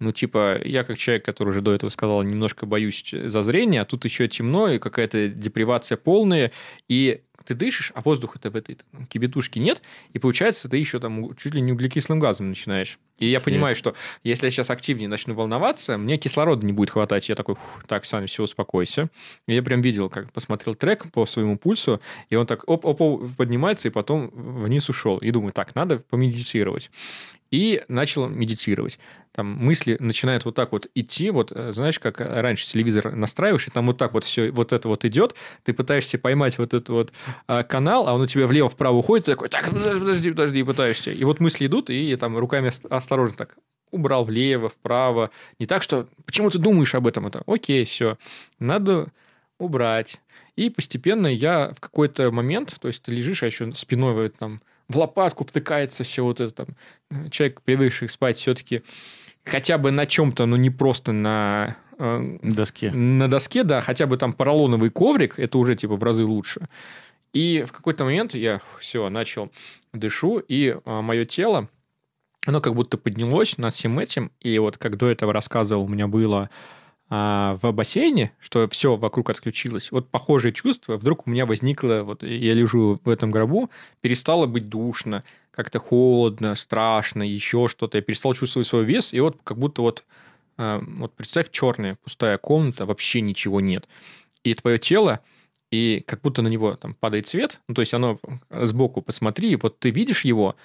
Ну, типа, я как человек, который уже до этого сказал, немножко боюсь за зрение, а тут еще темно, и какая-то депривация полная, и ты дышишь, а воздуха-то в этой там, кибетушке нет, и получается, ты еще там чуть ли не углекислым газом начинаешь. И я понимаю, что если я сейчас активнее начну волноваться, мне кислорода не будет хватать. Я такой, «Фух, так, Саня, все, успокойся. И я прям видел, как посмотрел трек по своему пульсу, и он так оп-оп поднимается, и потом вниз ушел. И думаю, так, надо помедитировать. И начал медитировать. Там мысли начинают вот так вот идти, вот э, знаешь, как раньше телевизор настраиваешь, и там вот так вот все вот это вот идет, ты пытаешься поймать вот этот вот а, канал, а он у тебя влево-вправо уходит, ты такой, так, подожди, подожди, подожди, и пытаешься. И вот мысли идут, и там руками ос- осторожно так убрал влево, вправо. Не так, что почему ты думаешь об этом? Это окей, все. Надо убрать. И постепенно я в какой-то момент, то есть ты лежишь, а еще спиной вот там в лопатку втыкается все вот это там. Человек, привыкший спать, все-таки хотя бы на чем-то, но не просто на э, Доске. на доске, да, хотя бы там поролоновый коврик, это уже типа в разы лучше. И в какой-то момент я все начал дышу, и мое тело, оно как будто поднялось над всем этим. И вот как до этого рассказывал, у меня было а, в бассейне, что все вокруг отключилось. Вот похожее чувство вдруг у меня возникло, вот я лежу в этом гробу, перестало быть душно, как-то холодно, страшно, еще что-то. Я перестал чувствовать свой вес, и вот как будто вот, а, вот представь, черная пустая комната, вообще ничего нет. И твое тело, и как будто на него там падает свет, ну, то есть оно сбоку посмотри, и вот ты видишь его,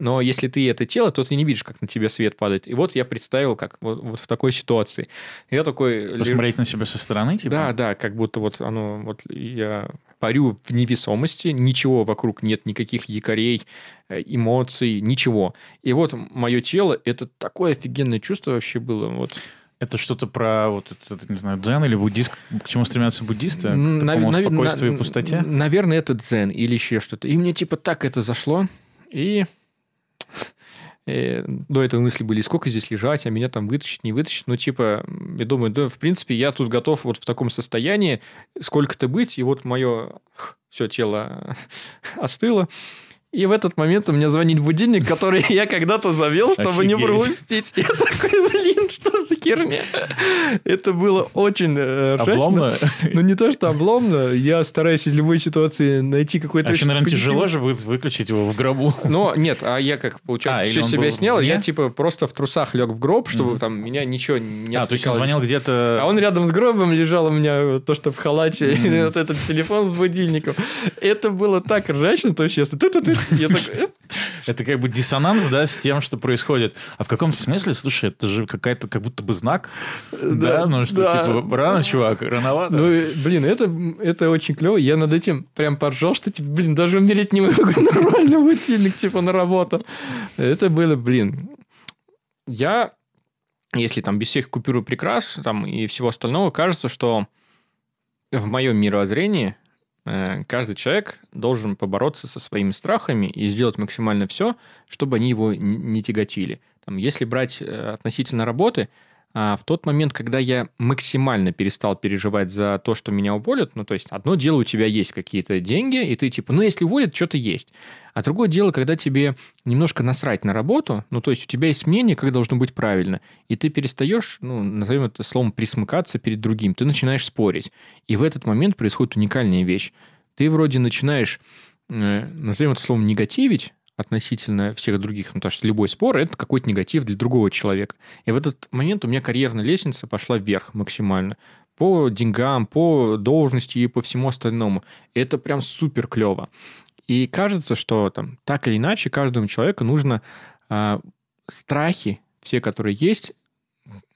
но если ты это тело, то ты не видишь, как на тебя свет падает. И вот я представил, как вот, вот в такой ситуации. Я такой... Посмотреть на себя со стороны, типа? Да, да, как будто вот оно, вот я парю в невесомости, ничего вокруг нет, никаких якорей, э, эмоций, ничего. И вот мое тело, это такое офигенное чувство вообще было. Вот. Это что-то про, вот это, не знаю, дзен или буддист, к чему стремятся буддисты? К Н- такому нав- спокойствию на- и пустоте? Наверное, это дзен или еще что-то. И мне типа так это зашло. И до этого мысли были, сколько здесь лежать, а меня там вытащить, не вытащить. Ну, типа, я думаю, да, в принципе, я тут готов вот в таком состоянии сколько-то быть, и вот мое все тело (laughs) остыло. И в этот момент у меня звонит будильник, который я когда-то завел, чтобы не Офигеть. пропустить. Я такой, блин, что за херня? Это было очень э. Обломно? Ну, не то, что обломно. Я стараюсь из любой ситуации найти какой-то... А еще, наверное, позитив. тяжело же будет выключить его в гробу. Но нет, а я как, А, получается, или все себя снял, я вне? типа просто в трусах лег в гроб, чтобы Мгм. там меня ничего не А, то есть он звонил где-то... А он рядом с гробом лежал у меня то, что в халате, Мгм. вот этот телефон с будильником. Это было так ржачно, то есть. Я такой, «Э, Это как бы диссонанс, да, с тем, что происходит. А в каком-то смысле, слушай, это же какая-то как будто бы знак. Да, ну что, типа, рано, чувак, рановато. Ну, блин, это, это очень клево. Я над этим прям поржал, что, типа, блин, даже умереть не могу (laughs) нормально будильник, типа, на работу. Это было, блин. Я, если там без всех купюр и прикрас там, и всего остального, кажется, что в моем мировоззрении э, каждый человек должен побороться со своими страхами и сделать максимально все, чтобы они его не тяготили. Там, если брать э, относительно работы, а в тот момент, когда я максимально перестал переживать за то, что меня уволят, ну, то есть, одно дело, у тебя есть какие-то деньги, и ты типа, ну, если уволят, что-то есть. А другое дело, когда тебе немножко насрать на работу, ну, то есть, у тебя есть мнение, как должно быть правильно, и ты перестаешь, ну, назовем это словом, присмыкаться перед другим, ты начинаешь спорить. И в этот момент происходит уникальная вещь. Ты вроде начинаешь, э, назовем это словом, негативить, относительно всех других, ну, потому что любой спор – это какой-то негатив для другого человека. И в этот момент у меня карьерная лестница пошла вверх максимально. По деньгам, по должности и по всему остальному. Это прям супер клево. И кажется, что там так или иначе каждому человеку нужно а, страхи, все, которые есть,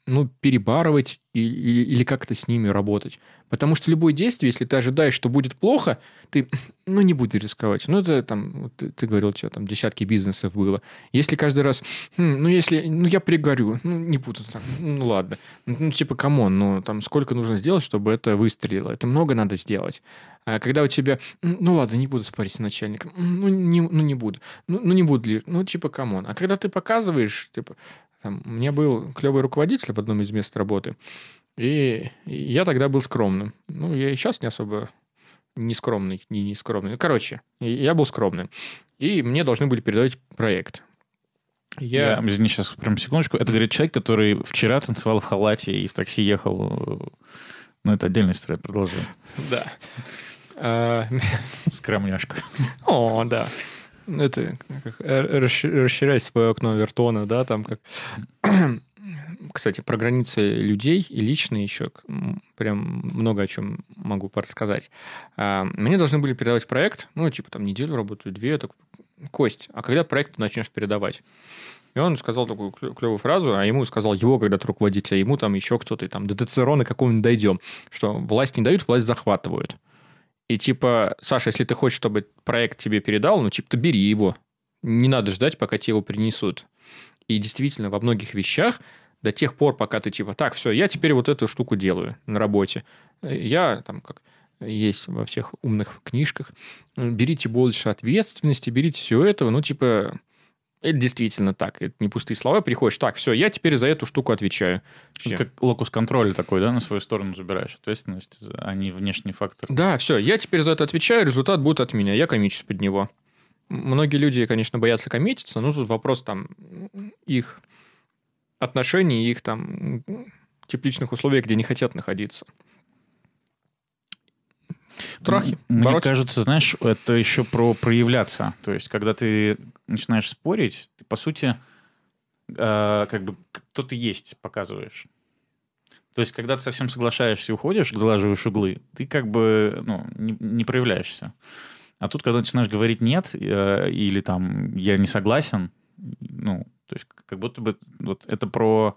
ну, перебарывать и- или как-то с ними работать. Потому что любое действие, если ты ожидаешь, что будет плохо, ты, (laughs) ну, не буду рисковать. Ну, это там, ты, ты говорил, у тебя там десятки бизнесов было. Если каждый раз, «Хм, ну, если, ну, я пригорю, ну, не буду так, ну, ладно. Ну, типа, come on, ну, там, сколько нужно сделать, чтобы это выстрелило? Это много надо сделать. А когда у тебя, «М, ну, ладно, не буду спорить с начальником, ну, не, ну, не буду. Ну, ну, не буду ли, ну, типа, come on. А когда ты показываешь, типа, там, у меня был клевый руководитель в одном из мест работы, и я тогда был скромным. Ну, я и сейчас не особо не скромный, не, не скромный. Ну, короче, я был скромным. И мне должны были передавать проект. Я, Я... извини, сейчас прям секундочку. Это говорит человек, который вчера танцевал в халате и в такси ехал. Ну, это отдельная история, продолжай. Да. Скромняшка. О, да. Это как, расш- расширять свое окно Вертона, да, там как... (clears throat) Кстати, про границы людей и личные еще прям много о чем могу порассказать. А, Мне должны были передавать проект, ну, типа там неделю работаю, две, так, Кость, а когда проект ты начнешь передавать? И он сказал такую клевую фразу, а ему сказал его когда-то руководитель, а ему там еще кто-то, и там до Децерона какого-нибудь дойдем, что власть не дают, власть захватывают. И типа, Саша, если ты хочешь, чтобы проект тебе передал, ну, типа, ты бери его. Не надо ждать, пока тебе его принесут. И действительно, во многих вещах до тех пор, пока ты типа, так, все, я теперь вот эту штуку делаю на работе. Я там как есть во всех умных книжках. Берите больше ответственности, берите все этого. Ну, типа, это действительно так. Это не пустые слова. Приходишь, так, все, я теперь за эту штуку отвечаю. Всё. Как локус контроля такой, да, на свою сторону забираешь ответственность, а не внешний фактор. Да, все, я теперь за это отвечаю, результат будет от меня, я комичусь под него. Многие люди, конечно, боятся коммититься, но тут вопрос там их отношений, их там тепличных условий, где не хотят находиться. Страхи. М- Мне бороться. кажется, знаешь, это еще про проявляться. То есть, когда ты начинаешь спорить, ты, по сути, э, как бы кто ты есть показываешь. То есть, когда ты совсем соглашаешься и уходишь, залаживаешь углы, ты как бы ну, не, не проявляешься. А тут, когда начинаешь говорить «нет» э, или там «я не согласен», ну, то есть как будто бы вот это про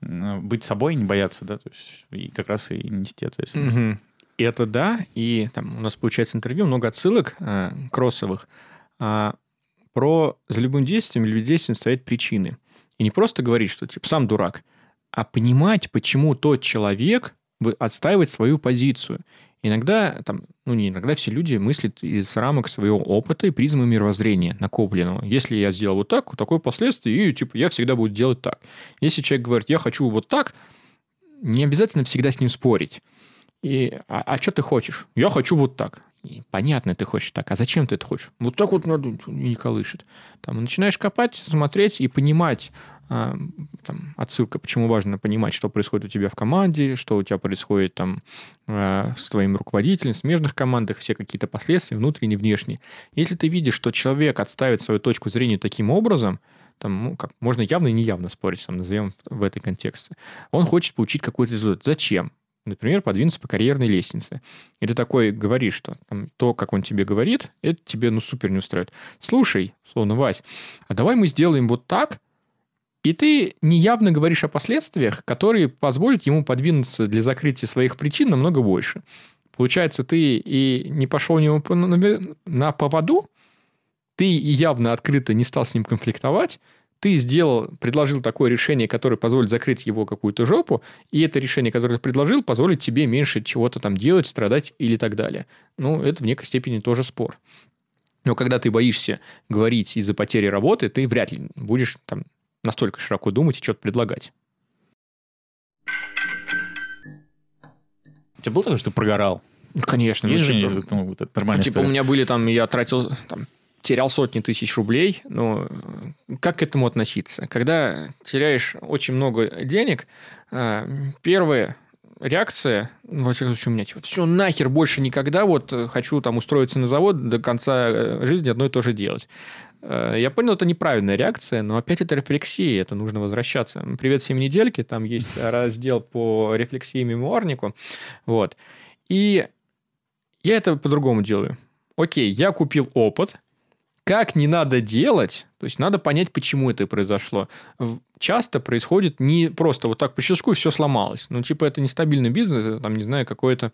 быть собой, не бояться, да, то есть и как раз и нести ответственность. Мгм. Это да, и там у нас получается интервью, много отсылок э, кроссовых. А, про за любым действием или бездействием стоят причины. И не просто говорить, что типа сам дурак, а понимать, почему тот человек отстаивает свою позицию. Иногда, там, ну не иногда, все люди мыслят из рамок своего опыта и призмы мировоззрения накопленного. Если я сделал вот так, вот такое последствие, и типа я всегда буду делать так. Если человек говорит, я хочу вот так, не обязательно всегда с ним спорить. И, а, а что ты хочешь? Я хочу вот так. И понятно, ты хочешь так. А зачем ты это хочешь? Вот так вот надо, не колышет. Там начинаешь копать, смотреть и понимать, а, там, отсылка, почему важно понимать, что происходит у тебя в команде, что у тебя происходит там а, с твоим руководителем, в смежных командах, все какие-то последствия, внутренние, внешние. Если ты видишь, что человек отставит свою точку зрения таким образом, там, ну, как, можно явно и неявно спорить, там, назовем в этой контексте. Он хочет получить какой-то результат. Зачем? Например, подвинуться по карьерной лестнице. И ты такой говоришь, что там, то, как он тебе говорит, это тебе ну супер не устраивает. Слушай, словно Вась, а давай мы сделаем вот так, и ты неявно говоришь о последствиях, которые позволят ему подвинуться для закрытия своих причин намного больше. Получается, ты и не пошел него на поводу, ты явно открыто не стал с ним конфликтовать, ты сделал, предложил такое решение, которое позволит закрыть его какую-то жопу, и это решение, которое ты предложил, позволит тебе меньше чего-то там делать, страдать или так далее. Ну, это в некой степени тоже спор. Но когда ты боишься говорить из-за потери работы, ты вряд ли будешь там настолько широко думать и что-то предлагать. У тебя было такое, что ты прогорал? Конечно. Есть ну, же типа, ну, это нормально. типа у меня были там, я тратил там, терял сотни тысяч рублей, но как к этому относиться? Когда теряешь очень много денег, а, первая реакция, во всяком случае, у меня, типа, все нахер, больше никогда, вот хочу там устроиться на завод, до конца э, жизни одно и то же делать. Э, я понял, это неправильная реакция, но опять это рефлексия, это нужно возвращаться. Привет, 7 недельки, там есть (laughs) раздел по рефлексии мемуарнику. Вот. И я это по-другому делаю. Окей, я купил опыт, как не надо делать, то есть надо понять, почему это произошло. Часто происходит не просто вот так по щелчку и все сломалось. Ну, типа, это нестабильный бизнес, это, там, не знаю, какое-то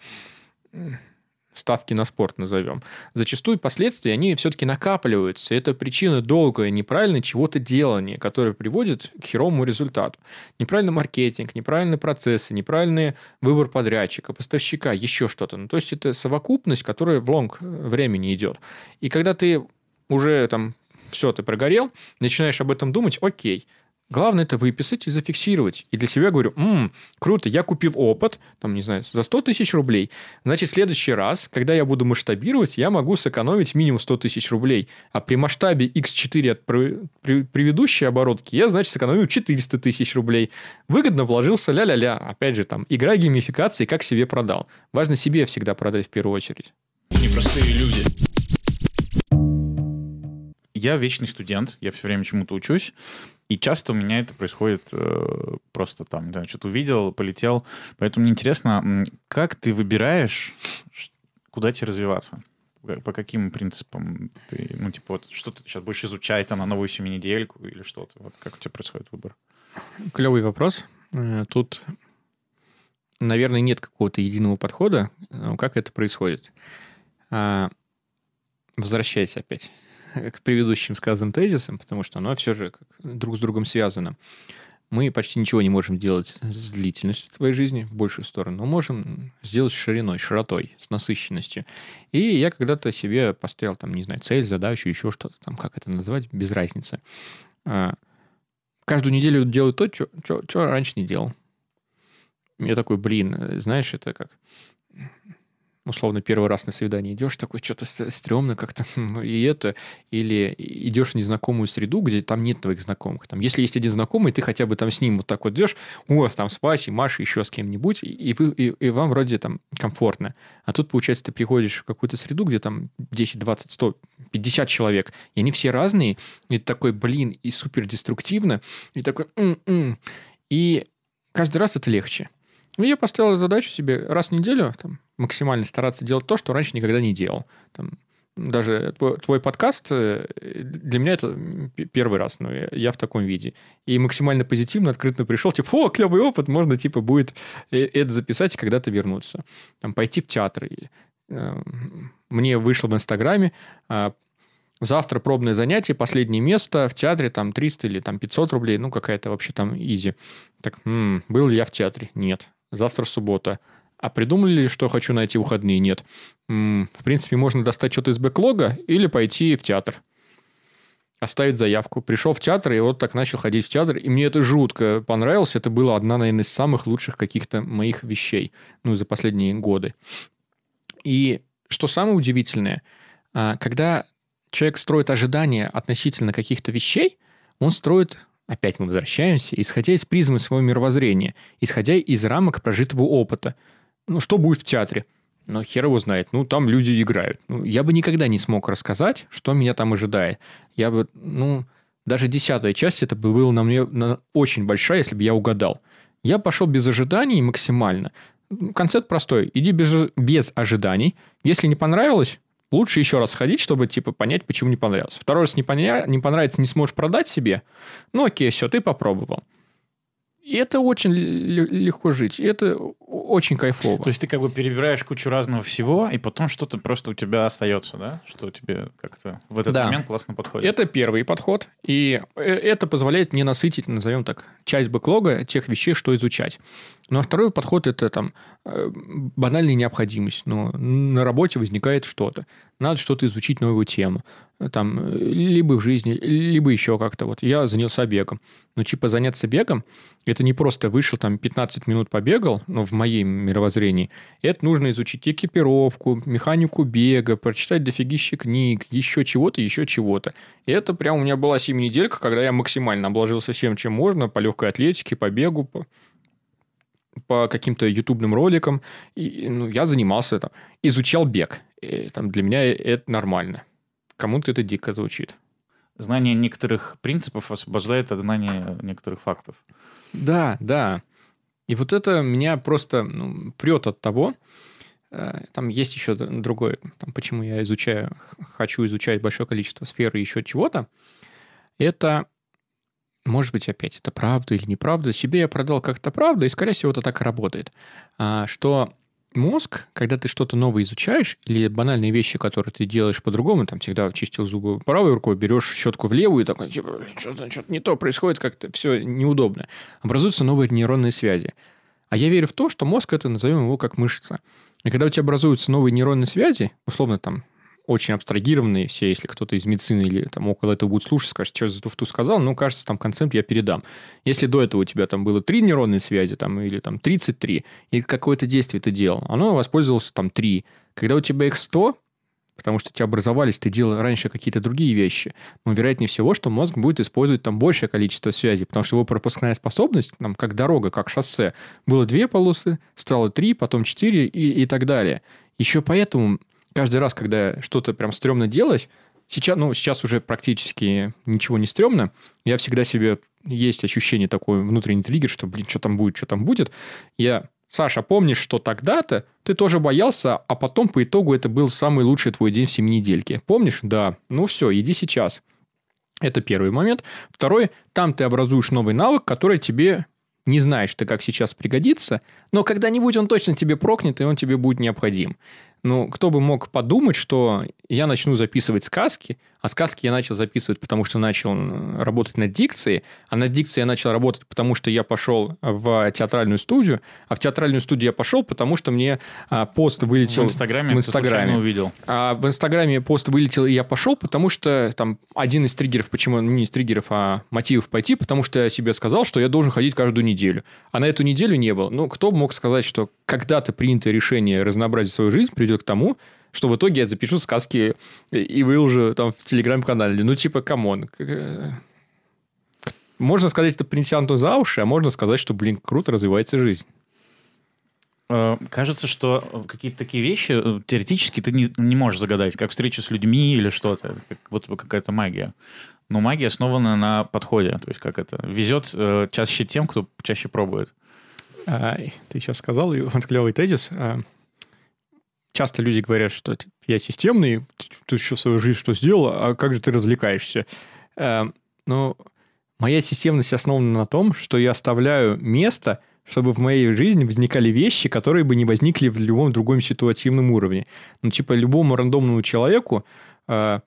ставки на спорт назовем. Зачастую последствия, они все-таки накапливаются. Это причина долгое неправильное чего-то делания, которое приводит к херовому результату. Неправильный маркетинг, неправильные процессы, неправильный выбор подрядчика, поставщика, еще что-то. Ну, то есть это совокупность, которая в лонг времени идет. И когда ты уже там все, ты прогорел, начинаешь об этом думать, окей, Главное это выписать и зафиксировать. И для себя говорю, м круто, я купил опыт, там, не знаю, за 100 тысяч рублей. Значит, в следующий раз, когда я буду масштабировать, я могу сэкономить минимум 100 тысяч рублей. А при масштабе x4 от предыдущей оборотки я, значит, сэкономил 400 тысяч рублей. Выгодно вложился, ля-ля-ля. Опять же, там, игра геймификации, как себе продал. Важно себе всегда продать в первую очередь. Непростые люди я вечный студент, я все время чему-то учусь, и часто у меня это происходит э, просто там, не что-то увидел, полетел. Поэтому мне интересно, как ты выбираешь, куда тебе развиваться? По каким принципам ты, ну, типа, вот что ты сейчас будешь изучать там на новую семинедельку или что-то? Вот как у тебя происходит выбор? Клевый вопрос. Э, тут, наверное, нет какого-то единого подхода, как это происходит. А, возвращаясь опять к предыдущим сказанным тезисам, потому что оно все же друг с другом связано. Мы почти ничего не можем делать с длительностью твоей жизни в большую сторону, но можем сделать с шириной, широтой, с насыщенностью. И я когда-то себе поставил, там, не знаю, цель, задачу, еще что-то, там, как это назвать, без разницы. А, каждую неделю делаю то, что раньше не делал. Я такой, блин, знаешь, это как условно первый раз на свидание идешь, такой что-то стрёмно как-то, (laughs) и это, или идешь в незнакомую среду, где там нет твоих знакомых. Там, если есть один знакомый, ты хотя бы там с ним вот так вот идешь, о, там с Васей, Машей, еще с кем-нибудь, и, вы, и, и вам вроде там комфортно. А тут, получается, ты приходишь в какую-то среду, где там 10, 20, 100, 50 человек, и они все разные, и ты такой, блин, и супер деструктивно, и такой, м-м. и каждый раз это легче. И я поставил задачу себе раз в неделю там, максимально стараться делать то, что раньше никогда не делал. Там, даже твой, твой подкаст, э, для меня это первый раз, но я, я в таком виде. И максимально позитивно, открыто пришел, типа, о, клевый опыт, можно, типа, будет э- это записать и когда-то вернуться. Там, пойти в театр. Или, э, мне вышло в Инстаграме, а, завтра пробное занятие, последнее место в театре, там 300 или там 500 рублей, ну, какая-то вообще там изи. Так, м, был ли я в театре? Нет. Завтра суббота. А придумали ли, что хочу на эти выходные? Нет. В принципе, можно достать что-то из бэклога или пойти в театр. Оставить заявку. Пришел в театр, и вот так начал ходить в театр. И мне это жутко понравилось. Это было одна, наверное, из самых лучших каких-то моих вещей. Ну, за последние годы. И что самое удивительное, а, когда человек строит ожидания относительно каких-то вещей, он строит, опять мы возвращаемся, исходя из призмы своего мировоззрения, исходя из рамок прожитого опыта. Ну, что будет в театре? Ну, хер его знает. Ну, там люди играют. Ну, я бы никогда не смог рассказать, что меня там ожидает. Я бы, ну, даже десятая часть, это бы было на мне на- очень большая, если бы я угадал. Я пошел без ожиданий максимально. Концепт простой. Иди без, без ожиданий. Если не понравилось, лучше еще раз сходить, чтобы, типа, понять, почему не понравилось. Второй раз не, поня- не понравится, не сможешь продать себе. Ну, окей, все, ты попробовал. И это очень легко жить. И это очень кайфово. То есть ты как бы перебираешь кучу разного всего, и потом что-то просто у тебя остается, да? Что тебе как-то в этот Да. момент классно подходит. Это первый подход, и э, это позволяет мне насытить, назовем так, часть бэклога тех вещей, что изучать. Ну, а второй подход – это там э, банальная необходимость. Но на работе возникает что-то. Надо что-то изучить, новую тему. Там, э, либо в жизни, либо еще как-то. Вот я занялся бегом. Ну, типа, заняться бегом – это не просто вышел, там, 15 минут побегал, ну, в моем мировоззрении. Это нужно изучить экипировку, механику бега, прочитать дофигища книг, еще чего-то, еще чего-то. И это прям у меня была 7 неделька, когда я максимально обложился всем, чем можно, по легкой атлетике, по бегу, по, по каким-то ютубным роликам. И, ну, я занимался там, изучал бег. И, там, для меня это нормально. Кому-то это дико звучит. Знание некоторых принципов освобождает от знания некоторых фактов. Да, да. И вот это меня просто ну, прет от того, э, там есть еще другое, там, почему я изучаю, хочу изучать большое количество сфер и еще чего-то. Это, может быть, опять, это правда или неправда. Себе я продал как-то правда, и, скорее всего, это так и работает. А, Что мозг, когда ты что-то новое изучаешь, или банальные вещи, которые ты делаешь по-другому, там всегда чистил зубы правой рукой, берешь щетку в левую и такой, типа, что-то, что-то не то происходит, как-то все неудобно. Образуются новые нейронные связи. А я верю в то, что мозг это, назовем его как мышца. И когда у тебя образуются новые нейронные связи, условно там очень абстрагированные все, если кто-то из медицины или там около этого будет слушать, скажет, что за туфту сказал, ну, кажется, там концепт я передам. Если до этого у тебя там было три нейронные связи, там, или там 33, и какое-то действие ты делал, оно воспользовалось там 3. Когда у тебя их 100, потому что тебя образовались, ты делал раньше какие-то другие вещи, но вероятнее всего, что мозг будет использовать там большее количество связей, потому что его пропускная способность, там, как дорога, как шоссе, было две полосы, стало три, потом четыре и, и так далее. Еще поэтому каждый раз, когда что-то прям стрёмно делать, сейчас, ну, сейчас уже практически ничего не стрёмно, я всегда себе, есть ощущение такой внутренний триггер, что, блин, что там будет, что там будет. Я, Саша, помнишь, что тогда-то ты тоже боялся, а потом по итогу это был самый лучший твой день в семинедельке. Помнишь? Да. Ну все, иди сейчас. Это первый момент. Второй, там ты образуешь новый навык, который тебе не знаешь ты, как сейчас пригодится, но когда-нибудь он точно тебе прокнет, и он тебе будет необходим. Ну, кто бы мог подумать, что я начну записывать сказки, а сказки я начал записывать, потому что начал работать над дикцией, а над дикцией я начал работать, потому что я пошел в театральную студию, а в театральную студию я пошел, потому что мне а, пост вылетел В Инстаграме в Инстаграме. увидел. А в Инстаграме пост вылетел, и я пошел, потому что там один из триггеров, почему, ну, не триггеров, а мотивов пойти, потому что я себе сказал, что я должен ходить каждую неделю. А на эту неделю не было. Ну, кто мог сказать, что когда-то принятое решение разнообразить свою жизнь приведет к тому, что в итоге я запишу сказки и выложу там в телеграм-канале. Ну, типа, come on. Э, Можно сказать, это притянуто за уши, а можно сказать, что, блин, круто развивается жизнь. Э, Кажется, что э, какие-то такие вещи теоретически ты не, не можешь загадать, как встречу с людьми или что-то. Как, вот какая-то магия. Но магия основана на подходе. То есть как это? Везет э, чаще тем, кто чаще пробует. А, ты сейчас сказал, и вот клевый тезис. Часто люди говорят, что типа, я системный, ты, еще в свою жизнь что сделал, а как же ты развлекаешься? Э, ну, моя системность основана на том, что я оставляю место, чтобы в моей жизни возникали вещи, которые бы не возникли в любом другом ситуативном уровне. Ну, типа, любому рандомному человеку э,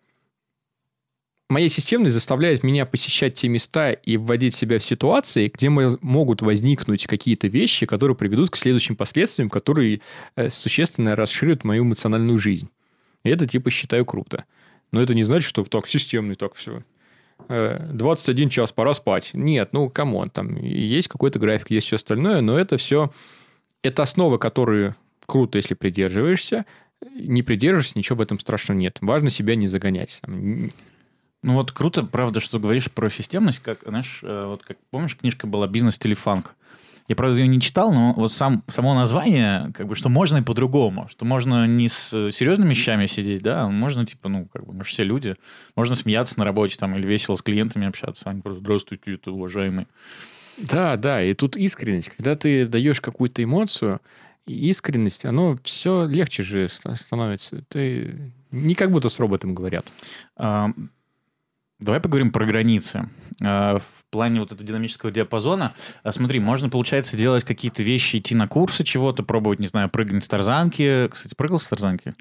моя системность заставляет меня посещать те места и вводить себя в ситуации, где могут возникнуть какие-то вещи, которые приведут к следующим последствиям, которые э, существенно расширят мою эмоциональную жизнь. И это, типа, считаю круто. Но это не значит, что так системный, так все. 21 час, пора спать. Нет, ну, come on, там есть какой-то график, есть все остальное, но это все... Это основа, которую круто, если придерживаешься. Не придерживаешься, ничего в этом страшного нет. Важно себя не загонять. Ну вот круто, правда, что говоришь про системность, как, знаешь, э, вот как, помнишь, книжка была «Бизнес-телефанк»? Я, правда, ее не читал, но вот сам, само название, как бы, что можно и по-другому, что можно не с серьезными вещами сидеть, да, а можно, типа, ну, как бы, мы же все люди, можно смеяться на работе там или весело с клиентами общаться, они просто, здравствуйте, это уважаемый. Да, да, и тут искренность. Когда ты даешь какую-то эмоцию, искренность, оно все легче же становится. Ты не как будто с роботом говорят. А, Давай поговорим про границы. А, в плане вот этого динамического диапазона, а, смотри, можно, получается, делать какие-то вещи, идти на курсы чего-то, пробовать, не знаю, прыгать с тарзанки. Кстати, прыгал с тарзанки?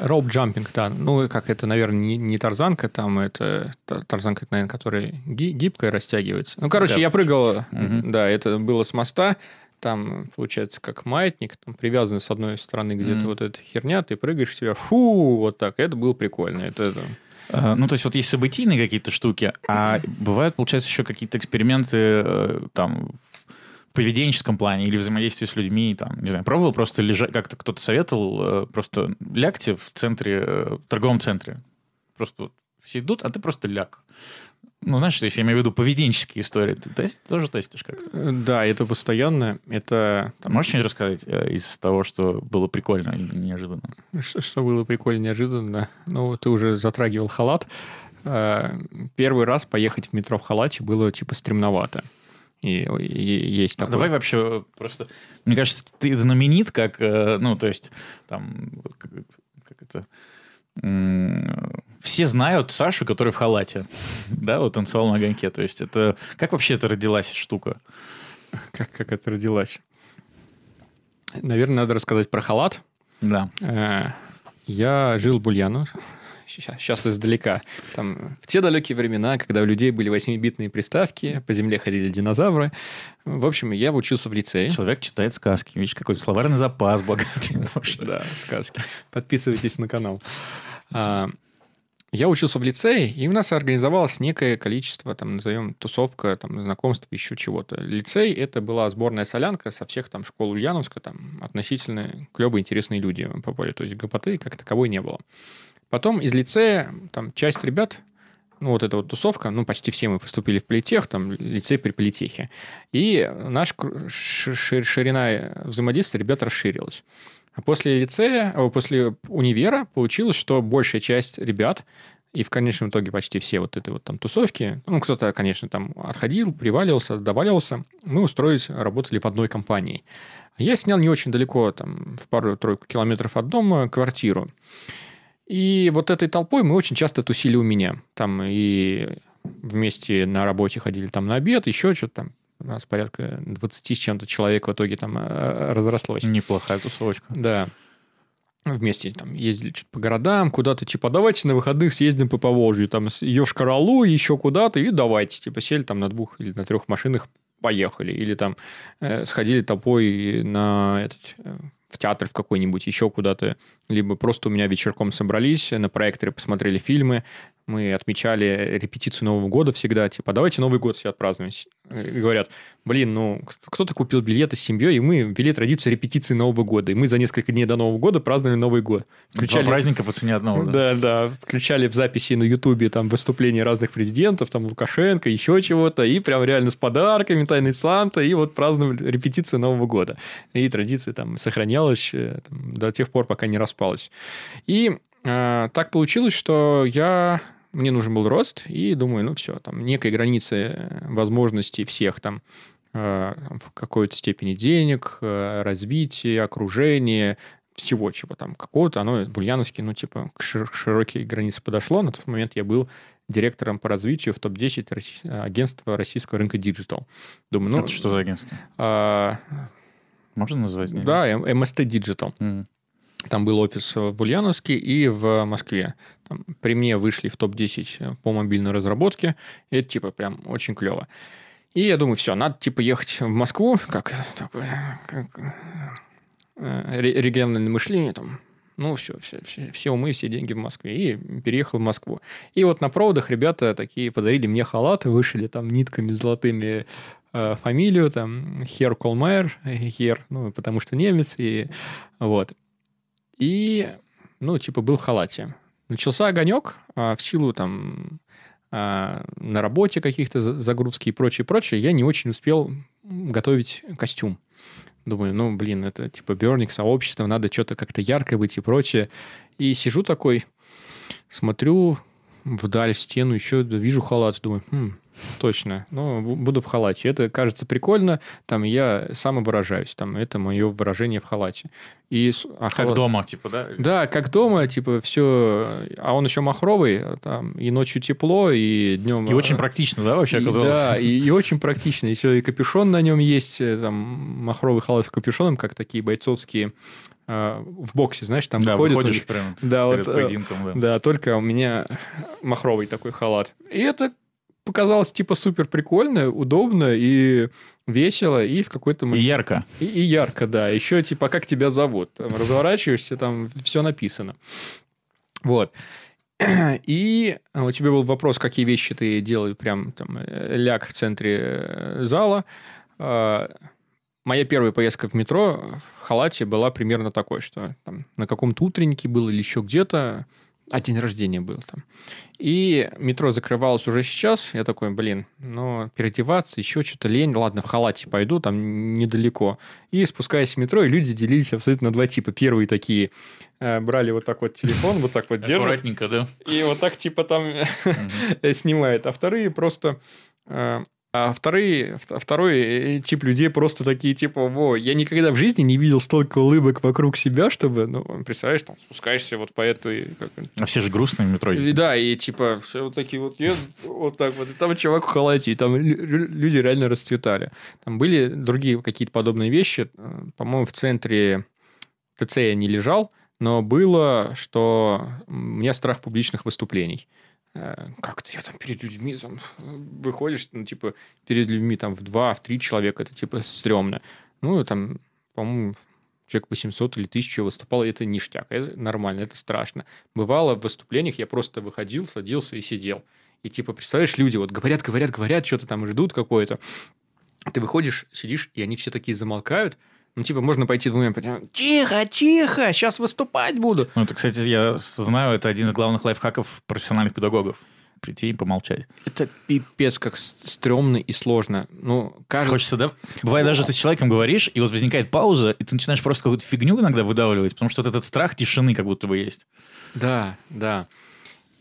Роуп джампинг, да. Ну, как это, наверное, не, не тарзанка, там это тарзанка, наверное, которая гибкая растягивается. Ну, короче, я прыгал, да, это было с моста, там, получается, как маятник, там привязан с одной стороны где-то mm вот эта херня, ты прыгаешь себя, фу, вот так. Это было прикольно. Это, это Э, ну, то есть вот есть событийные какие-то штуки, а бывают, получается, еще какие-то эксперименты э, там в поведенческом плане или взаимодействии с людьми, там, не знаю, пробовал просто лежать, как-то кто-то советовал, э, просто лягте в центре, в торговом центре. Просто вот все идут, а ты просто ляг. Ну, знаешь, то есть я имею в виду поведенческие истории. Ты тест, тоже тестишь как-то? Да, это постоянно. Это... Там, можешь что-нибудь рассказать из того, что было прикольно или неожиданно? Что, что было прикольно, неожиданно? Ну, ты уже затрагивал халат. Первый раз поехать в метро в халате было, типа, стремновато. И, и есть такое. Давай вообще просто... Мне кажется, ты знаменит как... Ну, то есть, там... Как, как это все знают Сашу, который в халате. (laughs) да, вот танцевал на огоньке. То есть это... Как вообще это родилась штука? Как, как это родилась? Наверное, надо рассказать про халат. Да. Э, я жил в Бульяну. Сейчас издалека. Там, в те далекие времена, когда у людей были 8-битные приставки, по земле ходили динозавры. В общем, я учился в лицее. Человек читает сказки. Видишь, какой словарный запас богатый. (laughs) Да, сказки. Подписывайтесь на канал. Я учился в лицее, и у нас организовалось некое количество, там, назовем, тусовка, там, знакомств, еще чего-то. Лицей — это была сборная солянка со всех там школ Ульяновска, там, относительно клевые, интересные люди попали. То есть гопоты как таковой не было. Потом из лицея, там, часть ребят, ну, вот эта вот тусовка, ну, почти все мы поступили в политех, там, лицей при политехе. И наш ширина взаимодействия ребят расширилась. А после лицея, после универа получилось, что большая часть ребят, и в конечном итоге почти все вот этой вот там тусовки, ну, кто-то, конечно, там отходил, приваливался, доваливался, мы устроились, работали в одной компании. Я снял не очень далеко, там, в пару-тройку километров от дома квартиру. И вот этой толпой мы очень часто тусили у меня. Там и вместе на работе ходили там на обед, еще что-то там у нас порядка 20 с чем-то человек в итоге там э, разрослось. Неплохая тусовочка. Да. Вместе там ездили что-то по городам, куда-то, типа, давайте на выходных съездим по Поволжью, там, Йошкар-Олу, еще куда-то, и давайте, типа, сели там на двух или на трех машинах, поехали. Или там э, сходили толпой на этот, э, в театр в какой-нибудь, еще куда-то. Либо просто у меня вечерком собрались, на проекторе посмотрели фильмы, мы отмечали репетицию Нового года всегда, типа, давайте Новый год все отпразднуем. И говорят, блин, ну, кто-то купил билеты с семьей, и мы ввели традицию репетиции Нового года. И мы за несколько дней до Нового года праздновали Новый год. Включали... Два праздника по цене одного, да? Да, да. Включали в записи на Ютубе там выступления разных президентов, там Лукашенко, еще чего-то, и прям реально с подарками, тайный Санта, и вот праздновали репетицию Нового года. И традиция там сохранялась э, там, до тех пор, пока не распалась. И э, так получилось, что я мне нужен был рост, и думаю, ну все, там некой границы э, возможностей всех там э, в какой-то степени денег, э, развития, окружения, всего чего там какого-то, оно в Ульяновске, ну, типа, к шир- широкие границы подошло. На тот момент я был директором по развитию в топ-10 росси- агентства российского рынка Digital. Думаю, ну... Это что за агентство? а, Можно назвать? да, М- MST Digital. М. Там был офис в Ульяновске и в Москве. Там при мне вышли в топ-10 по мобильной разработке. И это, типа, прям очень клево. И я думаю, все, надо, типа, ехать в Москву, как такое, как, э, ре- региональное мышление, там, ну, все, все, все, все умы, все деньги в Москве. И переехал в Москву. И вот на проводах ребята такие подарили мне халаты, вышили там нитками золотыми э, фамилию, там, Хер Колмайер, Хер, ну, потому что немец, и вот. И, ну, типа, был в халате. Начался огонек а, в силу там а, на работе каких-то за- загрузки и прочее, прочее. Я не очень успел готовить костюм. Думаю, ну, блин, это типа берник, сообщество, надо что-то как-то яркое быть и прочее. И сижу такой, смотрю вдаль, в стену, еще вижу халат, думаю, хм, точно, ну, бу- буду в халате. Это кажется прикольно, там я самовыражаюсь, там это мое выражение в халате. И, а Как халат- дома, типа, да? да, как дома, типа, все... А он еще махровый, там и ночью тепло, и днем... И очень практично, да, вообще И, оказалось? да, и, и очень практично. Еще и капюшон на нем есть, э, там, махровый халат с капюшоном, как такие бойцовские э, в боксе, знаешь, там Да, выходят... выходишь он- прям Да, перед вот, э, поединком, да. Да, только у меня махровый такой халат. И это показалось, типа, супер прикольно, удобно и весело, и в какой-то И момент... ярко. И, и ярко, да. Еще типа, как тебя зовут. Там разворачиваешься, там все написано. Вот. (clears throat) И у тебя был вопрос, какие вещи ты делал прям там э, ляг в центре э, зала. Моя первая поездка в метро в халате была примерно такой, что там на каком-то утреннике был или еще где-то, а день рождения был там. И метро закрывалось уже сейчас. Я такой, блин, ну, переодеваться, еще что-то лень. Ладно, в халате пойду, там недалеко. И спускаясь в метро, и люди делились абсолютно на два типа. Первые такие э, брали вот так вот телефон, вот так вот держат. Аккуратненько, да? И вот так типа там (laughs) снимает. А вторые просто... А вторые, вт- второй э, тип людей просто такие, типа, во, я никогда в жизни не видел столько улыбок вокруг себя, чтобы, ну, представляешь, там, спускаешься вот по этой... как А все же грустные в метро. и да, и типа все вот такие вот едут, вот так вот. И там чувак в халате, и там лю- лю- люди реально расцветали. Там были другие какие-то подобные вещи. Э, По-моему, в центре ТЦ я не лежал, но было, что у меня страх публичных выступлений. Э, Как-то я там перед людьми там, (laughs) выходишь, ну, типа, перед людьми там в два, в три человека, это типа стрёмно. Ну, там, по-моему, человек 800 или 1000 выступал, и это ништяк, это нормально, это страшно. Бывало в выступлениях я просто выходил, садился и сидел. И типа, представляешь, люди вот говорят, говорят, говорят, что-то там ждут какое-то. Ты выходишь, сидишь, и они все такие замолкают. Ну, типа, можно пойти двумя, тихо, тихо, сейчас выступать буду. Ну, это, кстати, я знаю, это один из главных лайфхаков профессиональных педагогов. Прийти и помолчать. Это пипец как стрёмно и сложно. Ну, кажется... Хочется, да? Бывает даже, ты с человеком говоришь, и вот возникает пауза, и ты начинаешь просто какую-то фигню иногда выдавливать, потому что вот этот страх тишины как будто бы есть. Да, да.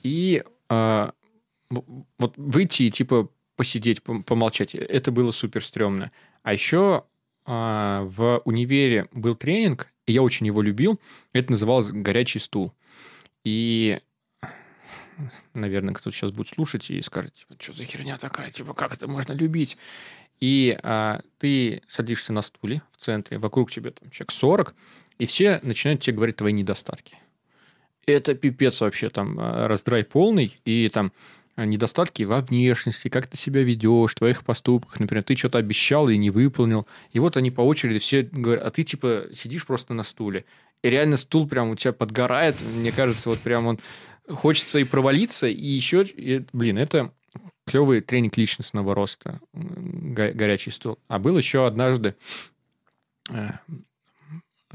И в- вот выйти и типа посидеть, пом- помолчать, это было супер стрёмно. А еще а, в универе был тренинг, и я очень его любил. Это называлось «Горячий стул». И, наверное, кто-то сейчас будет слушать и скажет, типа, что за херня такая, типа, как это можно любить? И а, ты садишься на стуле в центре, вокруг тебя там человек 40, и все начинают тебе говорить твои недостатки это пипец вообще, там, э, раздрай полный, и там недостатки во внешности, как ты себя ведешь, твоих поступках, например, ты что-то обещал и не выполнил, и вот они по очереди все говорят, а ты, типа, сидишь просто на стуле, и реально стул прям у тебя подгорает, мне кажется, вот прям он хочется и провалиться, и еще, и, блин, это клевый тренинг личностного роста, го- горячий стул. А был еще однажды, э,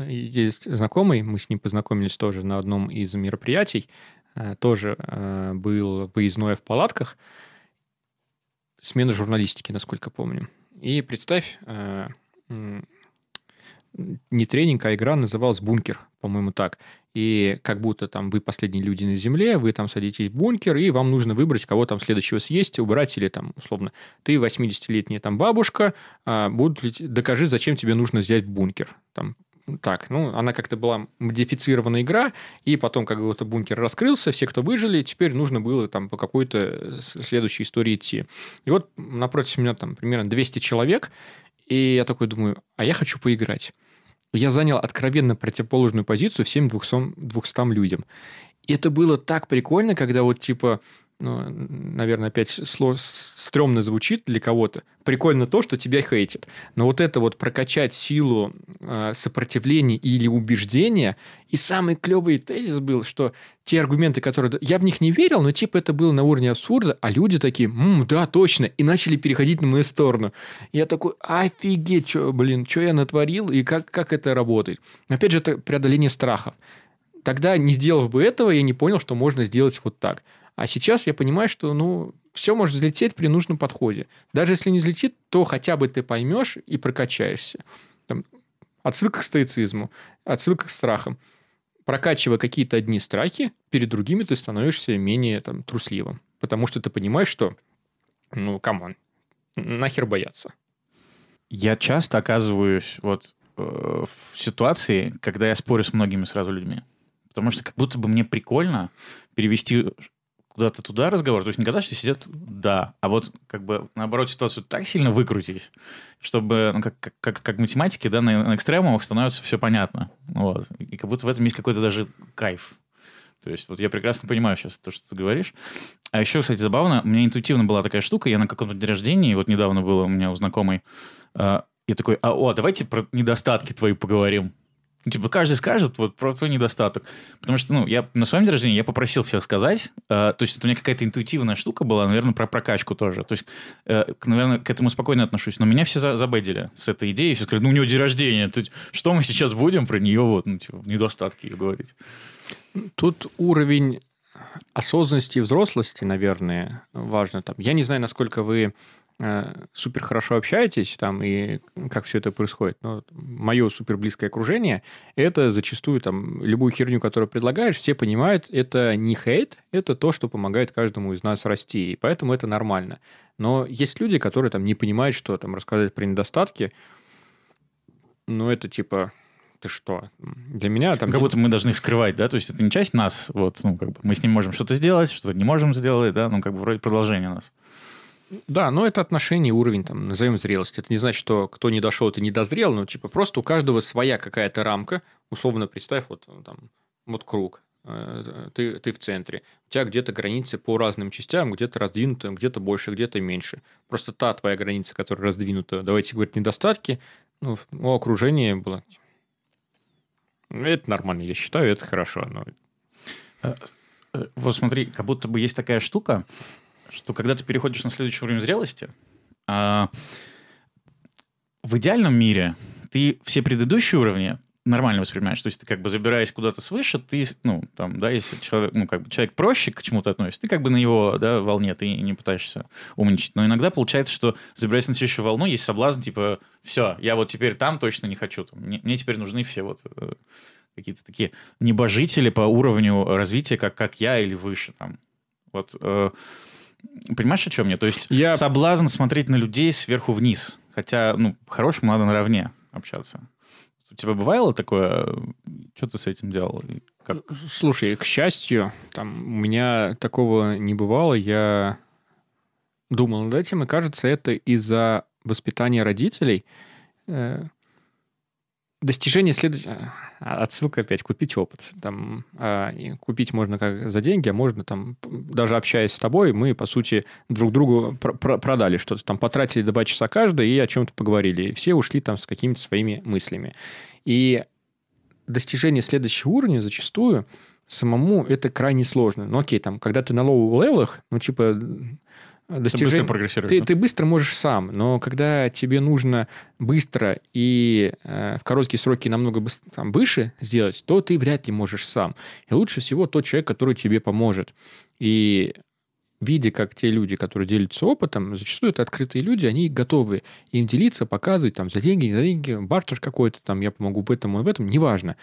есть знакомый, мы с ним познакомились тоже на одном из мероприятий, э, тоже э, был выездное в палатках, смена журналистики, насколько помню. И представь, э, не тренинг, а игра называлась «Бункер», по-моему, так. И как будто там вы последние люди на Земле, вы там садитесь в бункер, и вам нужно выбрать, кого там следующего съесть, убрать, или там, условно, ты 80-летняя там бабушка, а, будут докажи, зачем тебе нужно взять бункер. Там так, ну, она как-то была модифицированная игра, и потом, как вот бункер раскрылся, все, кто выжили, теперь нужно было там по какой-то следующей истории идти. И вот напротив меня там примерно 200 человек, и я такой думаю, а я хочу поиграть. Я занял откровенно противоположную позицию всем 200, 200 людям. И это было так прикольно, когда вот типа ну, наверное, опять сло, стрёмно звучит для кого-то. Прикольно то, что тебя хейтят. Но вот это вот прокачать силу э, сопротивления или убеждения. И самый клевый тезис был, что те аргументы, которые... Я в них не верил, но типа это было на уровне абсурда, а люди такие, М, да, точно, и начали переходить на мою сторону. Я такой, офигеть, чё, блин, что я натворил и как, как это работает. Опять же, это преодоление страхов. Тогда, не сделав бы этого, я не понял, что можно сделать вот так. А сейчас я понимаю, что, ну, все может взлететь при нужном подходе. Даже если не взлетит, то хотя бы ты поймешь и прокачаешься. Там, отсылка к стоицизму, отсылка к страхам. Прокачивая какие-то одни страхи, перед другими ты становишься менее там, трусливым. Потому что ты понимаешь, что, ну, come on, нахер бояться. Я часто оказываюсь вот э, в ситуации, когда я спорю с многими сразу людьми. Потому что как будто бы мне прикольно перевести куда-то туда разговор. То есть не когда что сидят «да», а вот как бы наоборот ситуацию так сильно выкрутить, чтобы, ну, как, как, как математики, да, на, на экстремумах становится все понятно. Вот. И как будто в этом есть какой-то даже кайф. То есть вот я прекрасно понимаю сейчас то, что ты говоришь. А еще, кстати, забавно, у меня интуитивно была такая штука, я на каком-то дне рождения, вот недавно было у меня у знакомой, э, я такой, а, о, давайте про недостатки твои поговорим. Ну, типа, каждый скажет вот про твой недостаток. Потому что, ну, я на своем день рождения я попросил всех сказать. Э, то есть это у меня какая-то интуитивная штука была, наверное, про прокачку тоже. То есть, э, наверное, к этому спокойно отношусь. Но меня все за забедили с этой идеей. Все сказали, ну, у него день рождения. Ты, что мы сейчас будем про нее вот, ну, типа, недостатки говорить? Тут уровень осознанности и взрослости, наверное, важно. Там. Я не знаю, насколько вы супер хорошо общаетесь там и как все это происходит. Но мое супер близкое окружение это зачастую там любую херню, которую предлагаешь, все понимают, это не хейт, это то, что помогает каждому из нас расти, и поэтому это нормально. Но есть люди, которые там не понимают, что там рассказать про недостатки, ну это типа ты что? Для меня там... Как будто мы должны их скрывать, да? То есть это не часть нас, вот, ну, как бы мы с ним можем что-то сделать, что-то не можем сделать, да? Ну, как бы вроде продолжение нас. Да, но это отношение, уровень, там, назовем зрелости. Это не значит, что кто не дошел, это не дозрел, но типа просто у каждого своя какая-то рамка. Условно представь, вот там, вот круг, э, ты, ты в центре. У тебя где-то границы по разным частям, где-то раздвинуты, где-то больше, где-то меньше. Просто та твоя граница, которая раздвинута, давайте говорить, недостатки, ну, у окружения было. Это нормально, я считаю, это хорошо. Но... Э, э, вот смотри, как будто бы есть такая штука, что когда ты переходишь на следующий уровень зрелости, а, в идеальном мире ты все предыдущие уровни нормально воспринимаешь. То есть ты как бы забираясь куда-то свыше, ты, ну, там, да, если человек, ну, как бы человек проще к чему-то относится, ты как бы на его, да, волне, ты не пытаешься умничать. Но иногда получается, что забираясь на следующую волну, есть соблазн, типа, все, я вот теперь там точно не хочу. Там, мне, мне теперь нужны все вот э, какие-то такие небожители по уровню развития, как, как я или выше там. Вот э, Понимаешь, о чем я? То есть я... соблазн смотреть на людей сверху вниз. Хотя, ну, по-хорошему надо наравне общаться. У тебя бывало такое? Что ты с этим делал? Как? Слушай, к счастью, там у меня такого не бывало. Я думал над этим, и кажется, это из-за воспитания родителей. Э, достижение следующего... А, отсылка опять, купить опыт. Там, а, купить можно как за деньги, а можно там, даже общаясь с тобой, мы, по сути, друг другу пр пр продали что-то. Там потратили два часа каждый и о чем-то поговорили. И все ушли там с какими-то своими мыслями. И достижение следующего уровня зачастую самому это крайне сложно. Ну, окей, там, когда ты на low-level ах, ну, типа, достижение... Ты быстро. Ты, ты быстро можешь сам, но когда тебе нужно быстро и э, в короткие сроки намного быстр, там, выше сделать, то ты вряд ли можешь сам. И лучше всего тот человек, который тебе поможет. И видя, как те люди, которые делятся опытом, зачастую это открытые люди, они готовы им делиться, показывать там за деньги, не за деньги, бартер какой-то, там я помогу в этом в этом, неважно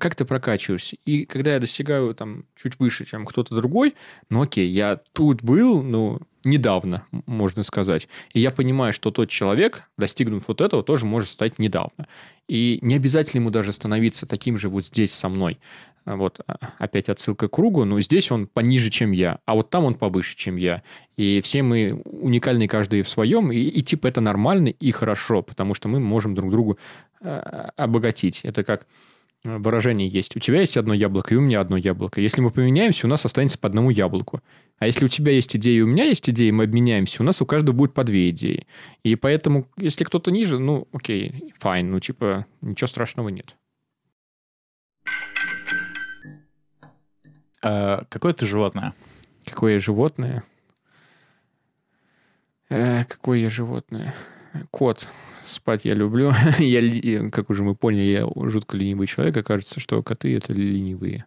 как ты прокачиваешься. И когда я достигаю там чуть выше, чем кто-то другой, ну окей, я тут был, ну недавно, можно сказать. И я понимаю, что тот человек, достигнув вот этого, тоже может стать недавно. И не обязательно ему даже становиться таким же вот здесь со мной. Вот а, опять отсылка к кругу, но здесь он пониже, чем я, а вот там он повыше, чем я. И все мы уникальны каждый в своем, и, и типа это нормально и хорошо, потому что мы можем друг другу э, обогатить. Это как выражение есть. У тебя есть одно яблоко, и у меня одно яблоко. Если мы поменяемся, у нас останется по одному яблоку. А если у тебя есть идея, и у меня есть идея, мы обменяемся, у нас у каждого будет по две идеи. И поэтому, если кто-то ниже, ну, окей, файн, ну, типа, ничего страшного нет. А, какое ты животное? Какое я животное? Э, какое я животное? Кот. Спать я люблю. (laughs) я, как уже мы поняли, я жутко ленивый человек, а кажется, что коты — это ленивые.